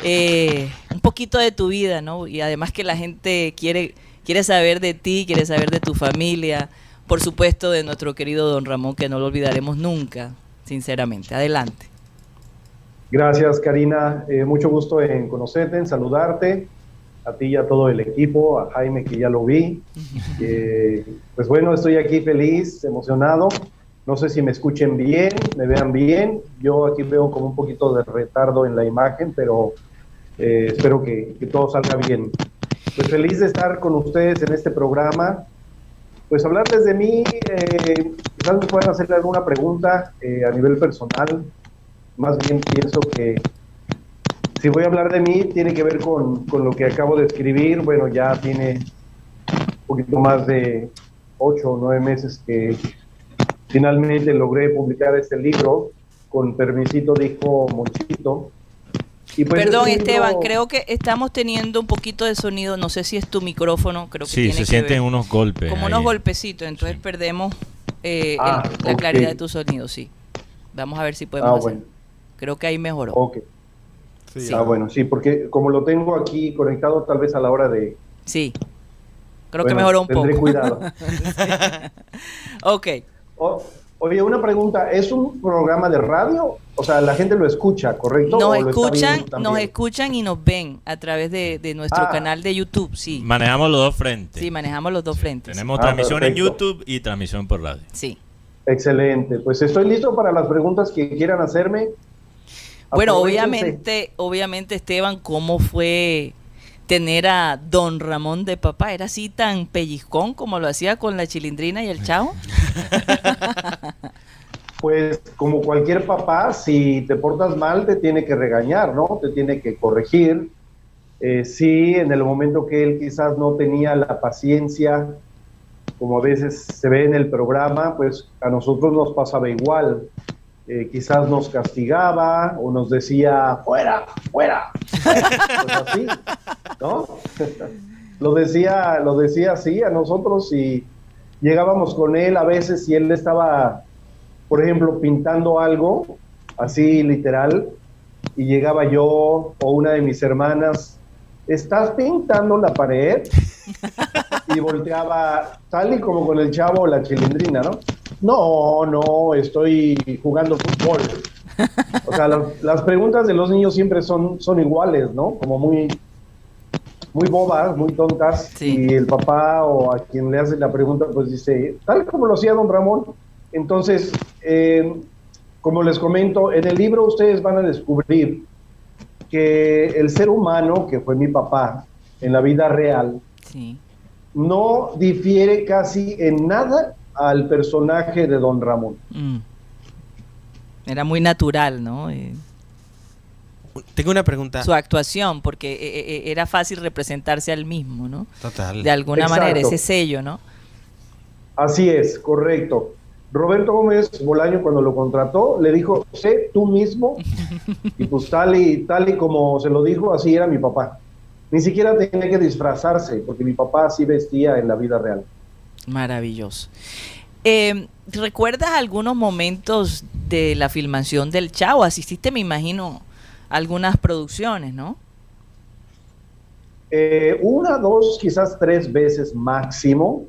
eh, un poquito de tu vida, ¿no? Y además que la gente quiere, quiere saber de ti, quiere saber de tu familia, por supuesto de nuestro querido don Ramón, que no lo olvidaremos nunca, sinceramente. Adelante. Gracias, Karina. Eh, mucho gusto en conocerte, en saludarte, a ti y a todo el equipo, a Jaime que ya lo vi. Eh, pues bueno, estoy aquí feliz, emocionado. No sé si me escuchen bien, me vean bien. Yo aquí veo como un poquito de retardo en la imagen, pero eh, espero que, que todo salga bien. Pues feliz de estar con ustedes en este programa. Pues hablarles de mí, eh, quizás me puedan hacer alguna pregunta eh, a nivel personal. Más bien pienso que si voy a hablar de mí, tiene que ver con, con lo que acabo de escribir. Bueno, ya tiene un poquito más de ocho o nueve meses que finalmente logré publicar este libro. Con permisito dijo Monchito. Y pues Perdón, es Esteban, creo que estamos teniendo un poquito de sonido. No sé si es tu micrófono, creo que Sí, tiene se que sienten ver. unos golpes. como ahí. unos golpecitos, entonces Sí. perdemos eh, Ah, el- la claridad de tu sonido, sí. Vamos a ver si podemos Ah, hacer. bueno. Creo que ahí mejoró. Ok. Sí, Ah, bueno, sí, porque como lo tengo aquí conectado, tal vez a la hora de. Sí. Creo que mejoró un tendré poco. cuidado. ok. O- oye, una pregunta: ¿es un programa de radio? O sea, la gente lo escucha, ¿correcto? Nos ¿O lo está escuchan, nos escuchan y nos ven a través de, de nuestro Ah. canal de YouTube, sí. Manejamos los dos frentes. Sí, manejamos los dos frentes. Tenemos Ah, transmisión en. YouTube y transmisión por radio. Sí. Excelente. Pues estoy listo para las preguntas que quieran hacerme. Bueno, obviamente, obviamente, Esteban, ¿cómo fue tener a don Ramón de papá? ¿Era así tan pellizcón como lo hacía con la chilindrina y el chavo? Pues como cualquier papá, si te portas mal, te tiene que regañar, ¿no? Te tiene que corregir. Eh, sí, en el momento que él quizás no tenía la paciencia, como a veces se ve en el programa, pues a nosotros nos pasaba igual. Eh, quizás nos castigaba o nos decía, fuera, fuera. Pues así, ¿no? lo decía, lo decía así a nosotros y llegábamos con él a veces y él estaba por ejemplo, pintando algo, así literal, y llegaba yo o una de mis hermanas, ¿estás pintando la pared? Y volteaba, tal y como con el chavo o la chilindrina, ¿no? No, no, estoy jugando fútbol. O sea, las, las preguntas de los niños siempre son, son iguales, ¿no? Como muy, muy bobas, muy tontas. Sí. Y el papá o a quien le hace la pregunta, pues dice, tal como lo hacía don Ramón. Entonces, eh, como les comento, en el libro ustedes van a descubrir que el ser humano, que fue mi papá, en la vida real, Sí. no difiere casi en nada al personaje de don Ramón. Mm. Era muy natural, ¿no? Eh, Tengo una pregunta. su actuación, porque eh, eh, era fácil representarse al mismo, ¿no? Total. De alguna Exacto. manera, ese sello, ¿no? Así es, correcto. Roberto Gómez Bolaño cuando lo contrató le dijo, sé tú mismo, y pues tal y, tal y como se lo dijo, así era mi papá. Ni siquiera tenía que disfrazarse, porque mi papá así vestía en la vida real. Maravilloso. Eh, ¿Recuerdas algunos momentos de la filmación del Chavo? Asististe, me imagino, a algunas producciones, ¿no? Eh, una, dos, quizás tres veces máximo.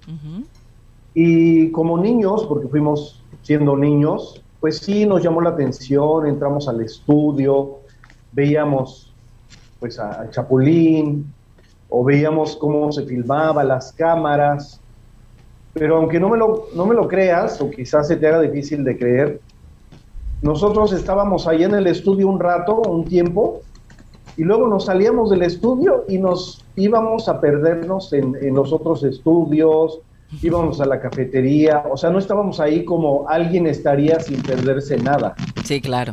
Y como niños, porque fuimos siendo niños, pues sí nos llamó la atención, entramos al estudio, veíamos pues a, a Chapulín, o veíamos cómo se filmaba, las cámaras, pero aunque no me, lo, no me lo creas, o quizás se te haga difícil de creer, nosotros estábamos ahí en el estudio un rato, un tiempo, y luego nos salíamos del estudio y nos íbamos a perdernos en, en los otros estudios, íbamos a la cafetería, o sea, no estábamos ahí como alguien estaría sin perderse nada. Sí, claro.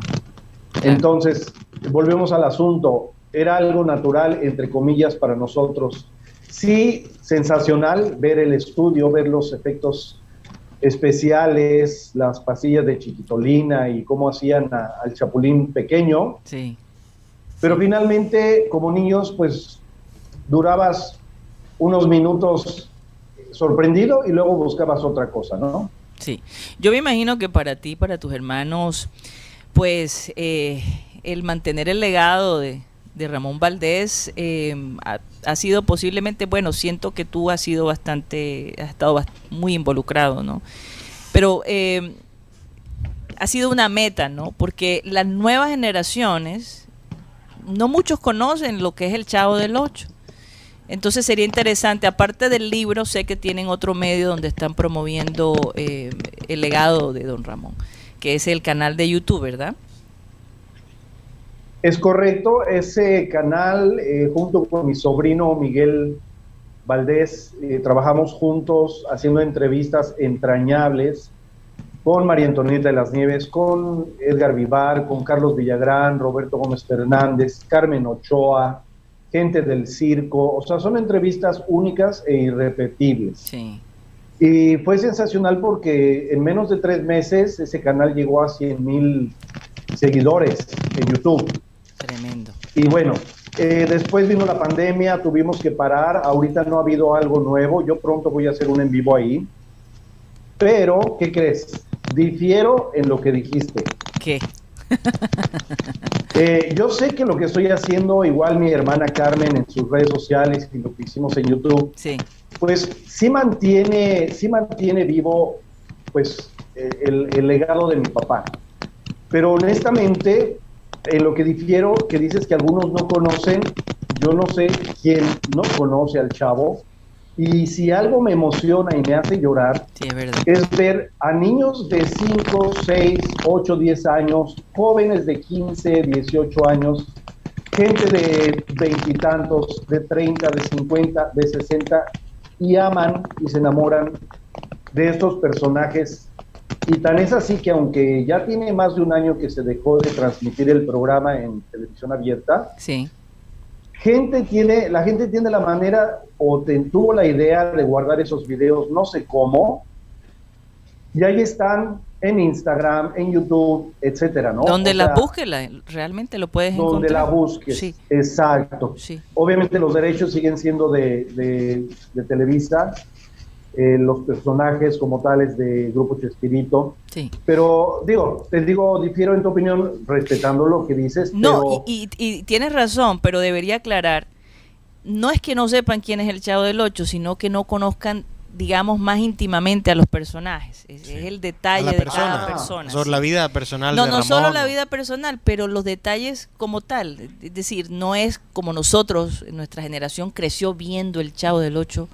Entonces, volvemos al asunto, era algo natural, entre comillas, para nosotros. Sí, sensacional ver el estudio, ver los efectos especiales, las pasillas de chiquitolina y cómo hacían a- al chapulín pequeño. Sí. Pero finalmente, como niños, pues durabas unos minutos sorprendido y luego buscabas otra cosa, ¿no? Sí, yo me imagino que para ti, para tus hermanos, pues eh, el mantener el legado de, de Ramón Valdés eh, ha, sido posiblemente, bueno, siento que tú has sido bastante, has estado muy involucrado, ¿no? Pero eh, ha sido una meta, ¿no? Porque las nuevas generaciones, no muchos conocen lo que es el Chavo del Ocho. Entonces sería interesante, aparte del libro, sé que tienen otro medio donde están promoviendo eh, el legado de Don Ramón, que es el canal de YouTube, ¿verdad? Es correcto, ese canal, eh, junto con mi sobrino Miguel Valdés, eh, trabajamos juntos haciendo entrevistas entrañables con María Antonieta de las Nieves, con Edgar Vivar, con Carlos Villagrán, Roberto Gómez Fernández, Carmen Ochoa, gente del circo, o sea, son entrevistas únicas e irrepetibles. Sí. Y fue sensacional porque en menos de tres meses ese canal llegó a 100 mil seguidores en YouTube. Tremendo. Y bueno, eh, después vino la pandemia, tuvimos que parar, ahorita no ha habido algo nuevo, yo pronto voy a hacer un en vivo ahí. Pero, ¿qué crees? Difiero en lo que dijiste. ¿Qué? Eh, yo sé que lo que estoy haciendo, igual mi hermana Carmen en sus redes sociales y lo que hicimos en YouTube, Sí. pues sí mantiene, sí mantiene vivo pues eh, el, el legado de mi papá. Pero honestamente, en lo que difiero, que dices que algunos no conocen, yo no sé quién no conoce al chavo. Y si algo me emociona y me hace llorar, Sí, es es ver a niños de 5, 6, 8, 10 años, jóvenes de 15, 18 años, gente de veintitantos, de 30, de 50, de 60, y aman y se enamoran de estos personajes. Y tan es así que aunque ya tiene más de un año que se dejó de transmitir el programa en televisión abierta, Sí. gente tiene, la gente tiene la manera o te- tuvo la idea de guardar esos videos, no sé cómo, y ahí están en Instagram, en YouTube, etcétera, ¿no? Donde O la sea, busques, la- realmente lo puedes Donde encontrar. la busques, Sí, exacto. sí. Obviamente los derechos siguen siendo de, de- de Televisa, eh, los personajes como tales de Grupo Chespirito, Sí. pero digo, te digo, difiero en tu opinión respetando lo que dices, No, pero- y, y- y tienes razón, pero debería aclarar, no es que no sepan quién es el Chavo del Ocho, sino que no conozcan, digamos, más íntimamente a los personajes. Es, es el detalle la de persona. cada persona. Sobre la vida personal No, de no Ramón. solo la vida personal, pero los detalles como tal. Es decir, no es como nosotros, nuestra generación creció viendo el Chavo del Ocho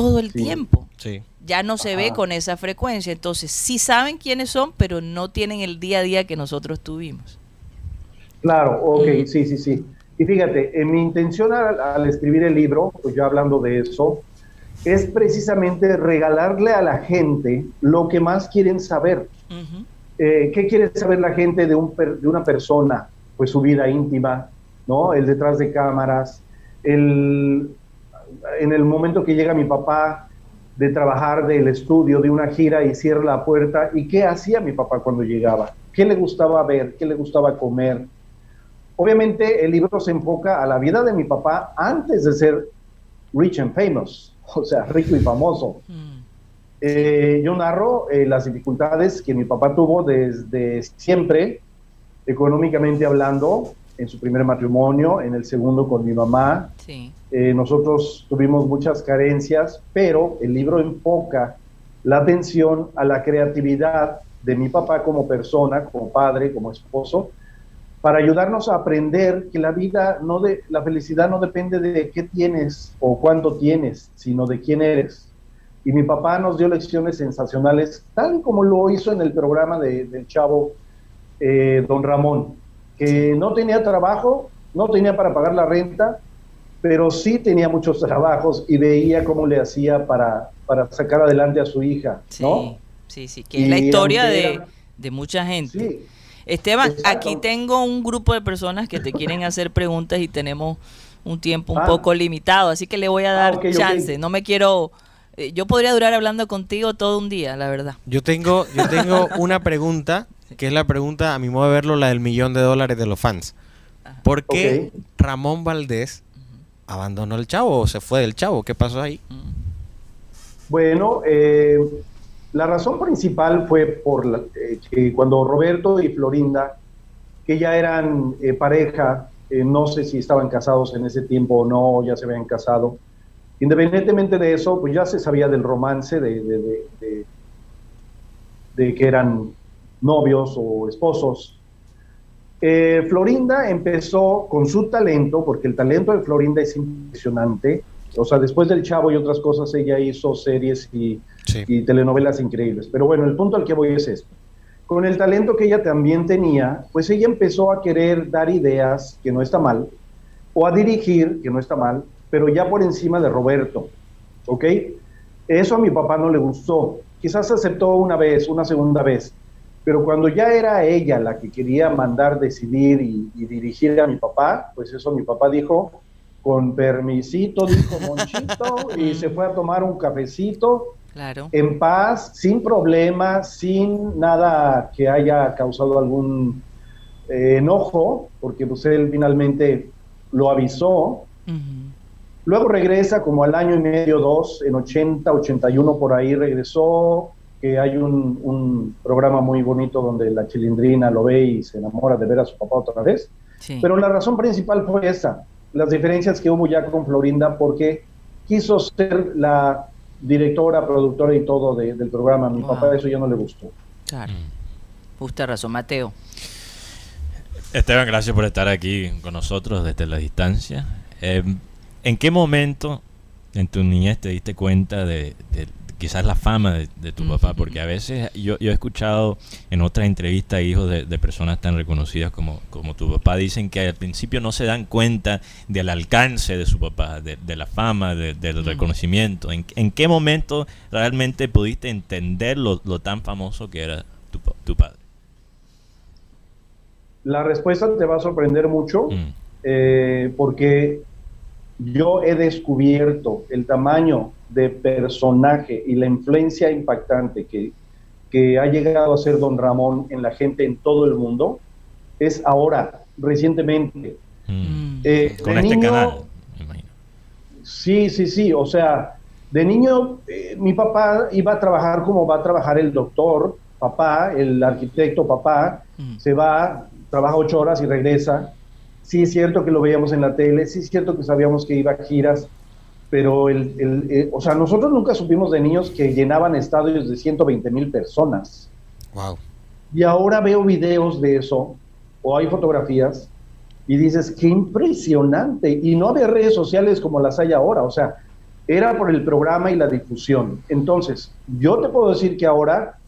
todo el Sí. tiempo. Sí. Ya no se ve con esa frecuencia. Entonces, sí saben quiénes son, pero no tienen el día a día que nosotros tuvimos. Claro, ok, Mm. sí, sí, sí. Y fíjate, en mi intención al, al escribir el libro, pues ya hablando de eso, es precisamente regalarle a la gente lo que más quieren saber. Eh, ¿Qué quiere saber la gente de, un per- de una persona? Pues su vida íntima, ¿no? El detrás de cámaras, el, en el momento que llega mi papá de trabajar del estudio, de una gira y cierra la puerta, ¿y qué hacía mi papá cuando llegaba? ¿Qué le gustaba ver? ¿Qué le gustaba comer? Obviamente el libro se enfoca a la vida de mi papá antes de ser rich and famous, o sea, rico y famoso. Mm. Eh, yo narro eh, las dificultades que mi papá tuvo desde siempre, económicamente hablando, en su primer matrimonio, en el segundo con mi mamá. Sí. Eh, nosotros tuvimos muchas carencias, pero el libro enfoca la atención a la creatividad de mi papá como persona, como padre, como esposo, para ayudarnos a aprender que la vida no de la felicidad no depende de qué tienes o cuánto tienes, sino de quién eres. Y mi papá nos dio lecciones sensacionales, tal como lo hizo en el programa de- del chavo eh, Don Ramón, que no tenía trabajo, no tenía para pagar la renta, pero sí tenía muchos trabajos y veía cómo le hacía para, para sacar adelante a su hija, Sí, ¿no? sí, sí, que es la historia de, de mucha gente. Sí, Esteban, Exacto. aquí tengo un grupo de personas que te quieren hacer preguntas y tenemos un tiempo un Ah. poco limitado, así que le voy a Ah, dar chance. No me quiero Eh, Yo podría durar hablando contigo todo un día, la verdad. Yo tengo, yo tengo una pregunta, que es la pregunta, a mi modo de verlo, la del millón de dólares de los fans. ¿Por qué. Ramón Valdés abandonó el chavo o se fue del chavo? ¿Qué pasó ahí? Bueno, eh, la razón principal fue por la- eh, que cuando Roberto y Florinda, que ya eran eh, pareja, eh, no sé si estaban casados en ese tiempo o no, ya se habían casado. Independientemente de eso, pues ya se sabía del romance, de, de- de- de- de que eran novios o esposos. Eh, Florinda empezó con su talento, porque el talento de Florinda es impresionante. O sea, después del Chavo y otras cosas, ella hizo series y, Sí. y telenovelas increíbles. Pero bueno, el punto al que voy es esto. Con el talento que ella también tenía, pues ella empezó a querer dar ideas, que no está mal, o a dirigir, que no está mal, pero ya por encima de Roberto. ¿Ok? Eso a mi papá no le gustó. Quizás aceptó una vez, una segunda vez, pero cuando ya era ella la que quería mandar, decidir y, y dirigir a mi papá, pues eso mi papá dijo, con permisito, dijo Monchito, y se fue a tomar un cafecito Claro. en paz, sin problemas, sin nada que haya causado algún eh, enojo, porque pues él finalmente lo avisó. Ujú. Luego regresa como al año y medio, dos, en 80, 81 por ahí regresó, que hay un, un programa muy bonito donde la chilindrina lo ve y se enamora de ver a su papá otra vez. Sí. Pero la razón principal fue esa, las diferencias que hubo ya con Florinda, porque quiso ser la directora, productora y todo de- del programa. A mi Wow. papá eso ya no le gustó. Claro. Justa razón, Mateo. Esteban, gracias por estar aquí con nosotros desde la distancia. Eh, ¿En qué momento en tu niñez te diste cuenta de, de quizás la fama de, de tu papá? Porque a veces yo, yo he escuchado en otras entrevistas hijos de, de personas tan reconocidas como, como tu papá, dicen que al principio no se dan cuenta del alcance de su papá, de, de la fama, de- del reconocimiento. ¿En, en qué momento realmente pudiste entender lo, lo tan famoso que era tu, tu padre? La respuesta te va a sorprender mucho, Mm. eh, porque yo he descubierto el tamaño de personaje y la influencia impactante que, que ha llegado a ser don Ramón en la gente en todo el mundo, es ahora, recientemente. Mm. Eh, Con este niño- canal. Sí, sí, sí. O sea, de niño eh, mi papá iba a trabajar como va a trabajar el doctor, papá, el arquitecto, papá. Mm. Se va, trabaja ocho horas y regresa. Sí es cierto que lo veíamos en la tele, sí es cierto que sabíamos que iba a giras, pero el, el- eh, o sea, nosotros nunca supimos de niños que llenaban estadios de 120 mil personas. Wow. Y ahora veo videos de eso, o hay fotografías, y dices, qué impresionante. Y no había redes sociales como las hay ahora, o sea, era por el programa y la difusión. Entonces, yo te puedo decir que ahora,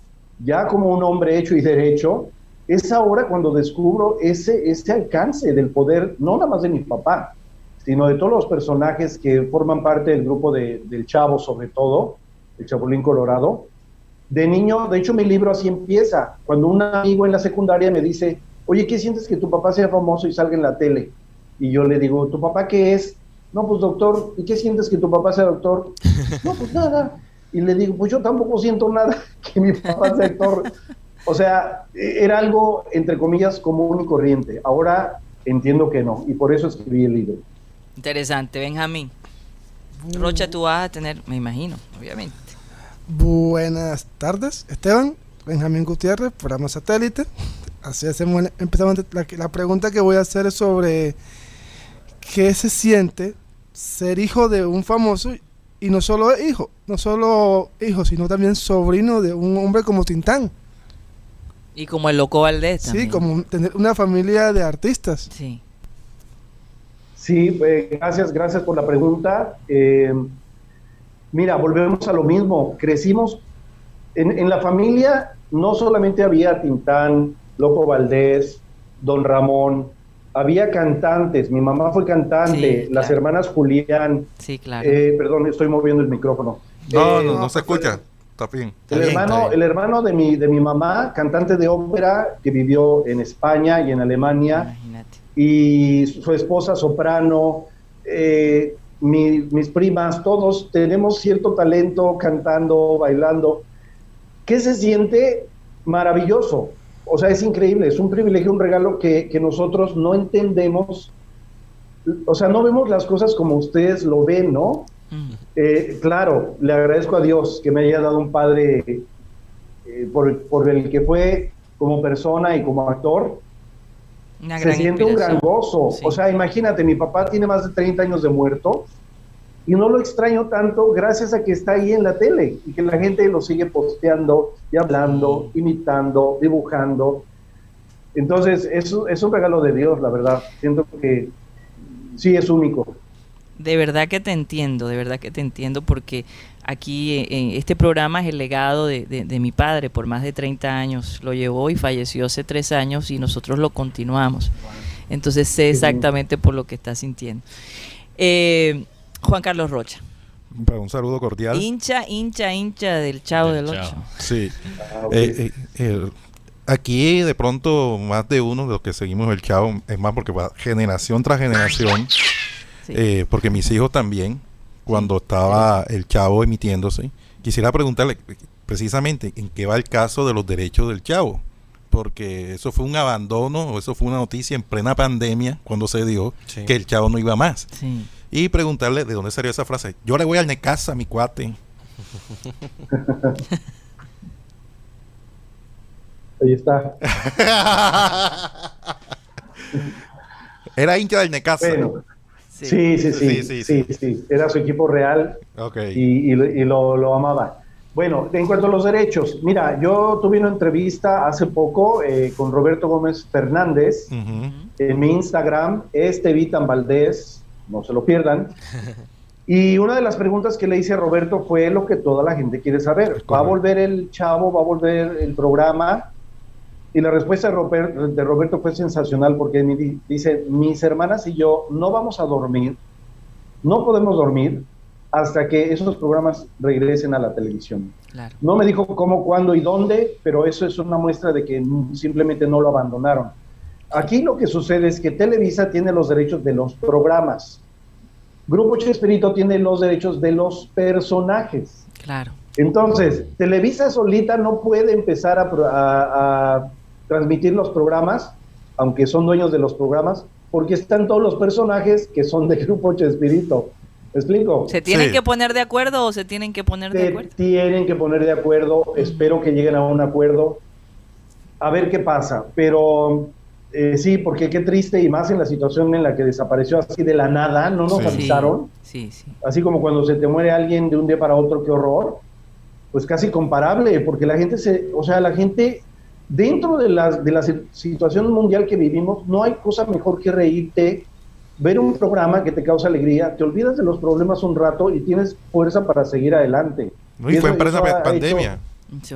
ya como un hombre hecho y derecho, es ahora cuando descubro ese, ese alcance del poder, no nada más de mi papá, sino de todos los personajes que forman parte del grupo de- del Chavo, sobre todo, el Chapulín Colorado, de niño, de hecho mi libro así empieza, cuando un amigo en la secundaria me dice, oye, ¿qué sientes que tu papá sea famoso y salga en la tele? Y yo le digo, ¿tu papá qué es? No, pues doctor, ¿y qué sientes que tu papá sea doctor? No, pues nada. Y le digo, pues yo tampoco siento nada que mi papá sea actor. O sea, e- era algo, entre comillas, común y corriente. Ahora entiendo que no, y por eso escribí el libro. Interesante, Benjamín. Rocha, tú vas a tener, me imagino, obviamente. Buenas tardes, Esteban, Benjamín Gutiérrez, programa satélite. Así hacemos, empezamos la, la pregunta que voy a hacer es sobre qué se siente ser hijo de un famoso y no solo hijo, no solo hijo, sino también sobrino de un hombre como Tintán. Y como el loco Valdés también. Sí, como tener una familia de artistas. Sí. Sí, eh, gracias, gracias por la pregunta. Eh, mira, volvemos a lo mismo. Crecimos en, en la familia, no solamente había Tintán, Loco Valdés, Don Ramón, había cantantes. Mi mamá fue cantante, Sí, las claro. hermanas Julián. Sí, claro. eh, perdón, estoy moviendo el micrófono. No, Eh, no, no se escucha. Está bien. Está el bien, está hermano, bien. el hermano de mi, de mi mamá, cantante de ópera, que vivió en España y en Alemania Imagínate. Y su esposa soprano. eh, mi- mis primas, todos tenemos cierto talento cantando, bailando. ¿Qué se siente? Maravilloso. O sea, es increíble, es un privilegio, un regalo que, que nosotros no entendemos. O sea, no vemos las cosas como ustedes lo ven, ¿no? Mm. Eh, claro, le agradezco a Dios que me haya dado un padre eh, por, por el que fue como persona y como actor. Una Se siente un gran gozo. Sí. O sea, imagínate, mi papá tiene más de 30 años de muerto y no lo extraño tanto gracias a que está ahí en la tele y que la gente lo sigue posteando y hablando, imitando, dibujando. Entonces, eso es un regalo de Dios, la verdad. Siento que sí es único. De verdad que te entiendo, de verdad que te entiendo, porque aquí eh, eh, este programa es el legado de, de- de mi padre por más de 30 años. Lo llevó y falleció hace tres años y nosotros lo continuamos. Entonces sé exactamente por lo que está sintiendo. Eh, Juan Carlos Rocha, Un saludo cordial. hincha, hincha, hincha del Chavo del Del Ocho. Chavo. Sí. Ah. Eh, eh, aquí de pronto más de uno de los que seguimos el chavo, es más porque va generación tras generación, Sí. eh, porque mis hijos también, cuando estaba el chavo emitiéndose, quisiera preguntarle precisamente en qué va el caso de los derechos del chavo, porque eso fue un abandono, o eso fue una noticia en plena pandemia cuando se dio Sí. que el chavo no iba más. Sí. Y preguntarle de dónde salió esa frase. Yo le voy al Necasa, mi cuate. Ahí está. Era hincha del Necasa. Bueno, Sí. sí, sí, sí, Sí, sí, sí, sí, Era su equipo real y, y lo- y lo, lo amaba. Bueno, en cuanto a los derechos, mira, yo tuve una entrevista hace poco eh, con Roberto Gómez Fernández en mi Instagram, este Vitan Valdés, no se lo pierdan. Y una de las preguntas que le hice a Roberto fue lo que toda la gente quiere saber. ¿Va a volver el chavo? ¿Va a volver el programa? Y la respuesta de Roberto, de Roberto fue sensacional porque dice, mis hermanas y yo no vamos a dormir, no podemos dormir hasta que esos programas regresen a la televisión. Claro. No me dijo cómo, cuándo y dónde, pero eso es una muestra de que simplemente no lo abandonaron. Aquí lo que sucede es que Televisa tiene los derechos de los programas. Grupo Chespirito tiene los derechos de los personajes. Claro. Entonces, Televisa solita no puede empezar a, a- a transmitir los programas, aunque son dueños de los programas, porque están todos los personajes que son de Grupo Chespirito. ¿Me explico? ¿Se tienen Sí. que poner de acuerdo o se tienen que poner de se acuerdo? tienen que poner de acuerdo, espero que lleguen a un acuerdo, a ver qué pasa, pero eh, sí, porque qué triste y más en la situación en la que desapareció así de la nada, no nos Sí. avisaron, Sí, sí. así como cuando se te muere alguien de un día para otro, qué horror, pues casi comparable, porque la gente se, o sea, la gente dentro de la, de la si- situación mundial que vivimos, no hay cosa mejor que reírte, ver un programa que te causa alegría, te olvidas de los problemas un rato y tienes fuerza para seguir adelante. No, y fue en pandemia.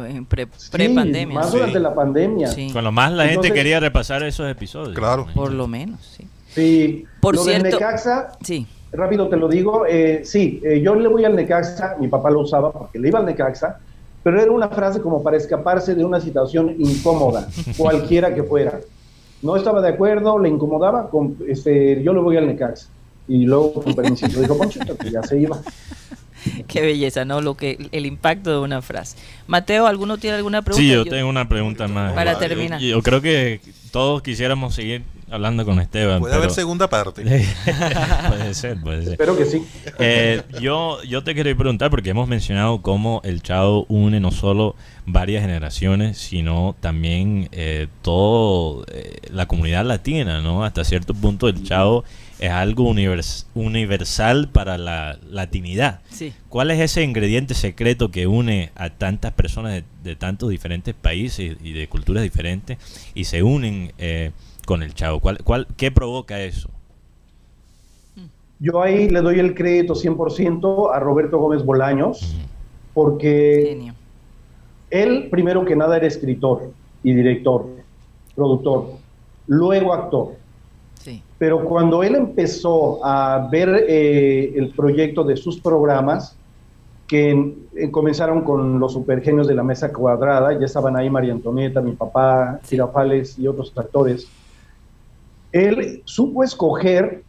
En pre- hecho- pre-pandemia. Sí, más ¿no? durante Sí. la pandemia. Sí, Con lo más la gente quería repasar esos episodios. Claro. por lo menos, sí. Sí. Por Lo del cierto- Necaxa, Sí, rápido te lo digo, eh, sí, eh, yo le voy al Necaxa, mi papá lo usaba porque le iba al Necaxa, pero era una frase como para escaparse de una situación incómoda, cualquiera que fuera. No estaba de acuerdo, le incomodaba, con, este, yo le voy al Necaxa. Y luego, con permiso, dijo Ponchito, que ya se iba. qué belleza, ¿no? Lo que el impacto de una frase. Mateo, ¿alguno tiene alguna pregunta? Sí, yo tengo una pregunta más. Para Yo- terminar. Yo, creo que todos quisiéramos seguir hablando con Esteban. Puede haber segunda parte. puede ser, puede ser. Espero que sí. Eh, yo, yo te quería preguntar, porque hemos mencionado cómo el Chavo une no solo varias generaciones, sino también eh, toda la comunidad latina, ¿no? Hasta cierto punto el Chavo es algo univers- universal para la latinidad. Sí. ¿Cuál es ese ingrediente secreto que une a tantas personas de, de tantos diferentes países y de culturas diferentes y se unen eh, con el Chavo? ¿Cuál, cuál, ¿Qué provoca eso? Yo ahí le doy el crédito 100% a Roberto Gómez Bolaños, porque Genio. Él, primero que nada, era escritor y director, productor, luego actor. Sí. Pero cuando él empezó a ver eh, el proyecto de sus programas, que en- en- comenzaron con los supergenios de la mesa cuadrada, ya estaban ahí María Antonieta, mi papá, Girafales y otros actores, él supo escoger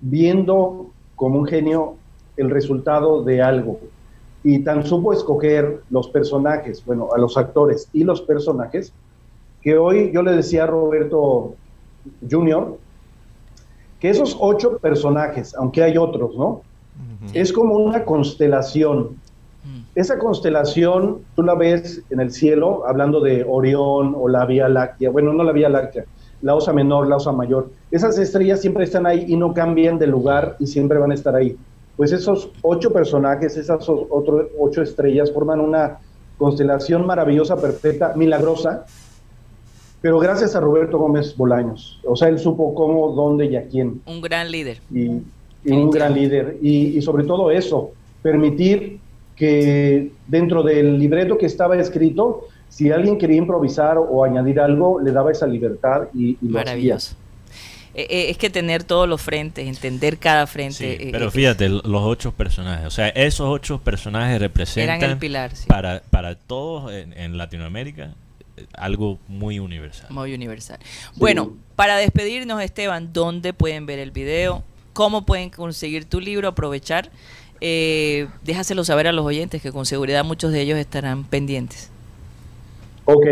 viendo como un genio el resultado de algo. Y tan supo escoger los personajes, bueno, a los actores y los personajes, que hoy yo le decía a Roberto Jr., que esos ocho personajes, aunque hay otros, ¿no? Es como una constelación. Mm. Esa constelación tú la ves en el cielo, hablando de Orión o la Vía Láctea, bueno, no la Vía Láctea, la Osa Menor, la Osa Mayor. Esas estrellas siempre están ahí y no cambian de lugar y siempre van a estar ahí. Pues esos ocho personajes, esas otro- ocho estrellas forman una constelación maravillosa, perfecta, milagrosa, pero gracias a Roberto Gómez Bolaños. O sea, él supo cómo, dónde y a quién Un gran líder. y, y un gran líder. Y, y sobre todo eso, permitir que dentro del libreto que estaba escrito, si alguien quería improvisar o añadir algo, le daba esa libertad y, y lo hacía. Maravilloso. Eh, eh, es que tener todos los frentes, entender cada frente. Sí, eh, pero fíjate, los ocho personajes, o sea, esos ocho personajes representan eran el pilar, sí, para, para todos en, en Latinoamérica algo muy universal. muy universal. Bueno, para despedirnos, Esteban, ¿dónde pueden ver el video? ¿Cómo pueden conseguir tu libro? Aprovechar. Eh, déjaselo saber a los oyentes que con seguridad muchos de ellos estarán pendientes. Ok,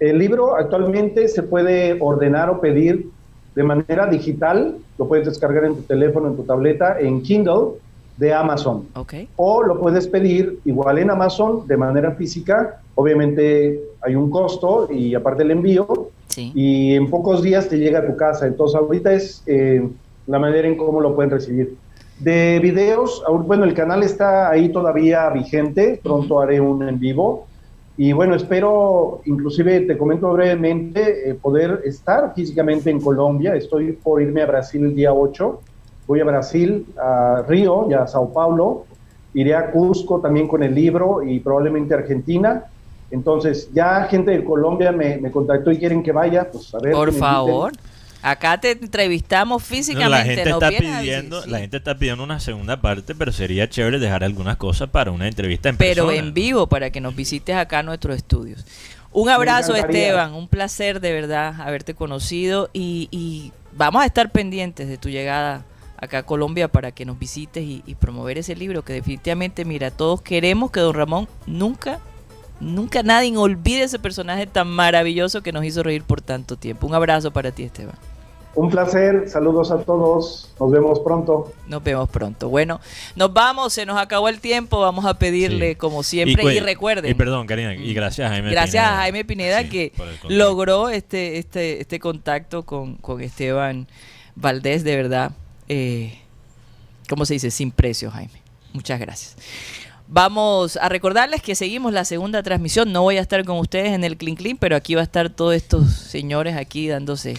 el libro actualmente se puede ordenar o pedir de manera digital, lo puedes descargar en tu teléfono, en tu tableta, en Kindle de Amazon. ¿Ok? O lo puedes pedir igual en Amazon de manera física. Obviamente hay un costo y aparte el envío. Sí. Y en pocos días te llega a tu casa. Entonces ahorita es eh, la manera en cómo lo pueden recibir. De videos, bueno, el canal está ahí todavía vigente. Pronto haré un en vivo. Y bueno, espero, inclusive te comento brevemente, eh, poder estar físicamente en Colombia. Estoy por irme a Brasil el día 8. Voy a Brasil, a Río y a Sao Paulo. Iré a Cusco también con el libro y probablemente a Argentina. Entonces, ya gente de Colombia me, me contactó y quieren que vaya, pues a ver. Por favor. inviten. Acá te entrevistamos No, físicamente. la gente está pidiendo, la sí. gente está pidiendo una segunda parte, pero sería chévere dejar algunas cosas para una entrevista en pero persona. en vivo para que nos visites acá a nuestros estudios. Un abrazo. Esteban. Un placer de verdad haberte conocido y, y vamos a estar pendientes de tu llegada acá a Colombia para que nos visites y, y promover ese libro que definitivamente, mira, todos queremos que don Ramón nunca, nunca nadie olvide ese personaje tan maravilloso que nos hizo reír por tanto tiempo. Un abrazo para ti, Esteban. Un placer, saludos a todos, nos vemos pronto. Nos vemos pronto. Bueno, nos vamos, se nos acabó el tiempo. Vamos a pedirle, Sí. como siempre, y, cu- recuerden. Y perdón, Karina, y gracias a Jaime Gracias Pineda. a Jaime Pineda Sí, que logró este, este, este contacto con, con Esteban Valdés, de verdad. Eh, ¿Cómo se dice? Sin precio, Jaime. Muchas gracias. Vamos a recordarles que seguimos la segunda transmisión. No voy a estar con ustedes en el Clean Clean, pero aquí va a estar todos estos señores aquí dándose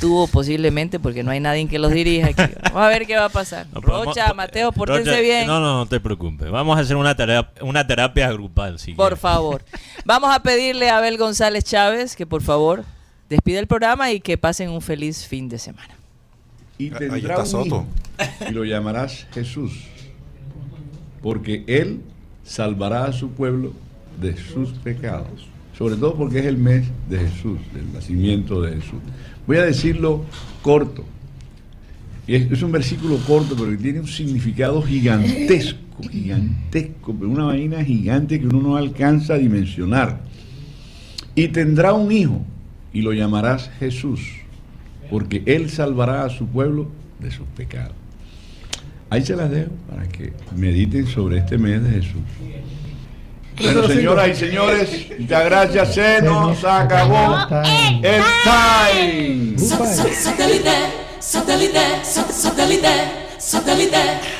tubo posiblemente porque no hay nadie que los dirija aquí. Vamos a ver qué va a pasar. No, Rocha, vamos- Mateo, pórtense Rocha, bien. No, no, no te preocupes. Vamos a hacer una terapia, una terapia grupal. Si Por quieres. favor. Vamos a pedirle a Abel González Chávez que por favor despide el programa y que pasen un feliz fin de semana. Y Ahí tendrá está un Soto. hijo, y lo llamarás Jesús, porque él salvará a su pueblo de sus pecados. Sobre todo porque es el mes de Jesús, del nacimiento de Jesús. Voy a decirlo corto. Es, es un versículo corto, pero que tiene un significado gigantesco, gigantesco, una vaina gigante que uno no alcanza a dimensionar. Y tendrá un hijo, y lo llamarás Jesús, porque él salvará a su pueblo de sus pecados. Ahí se las dejo para que mediten sobre este mes de Jesús. Bueno, señoras y señores, muchas gracias. Se nos acabó el time. Satellite, satellite, satellite, satellite.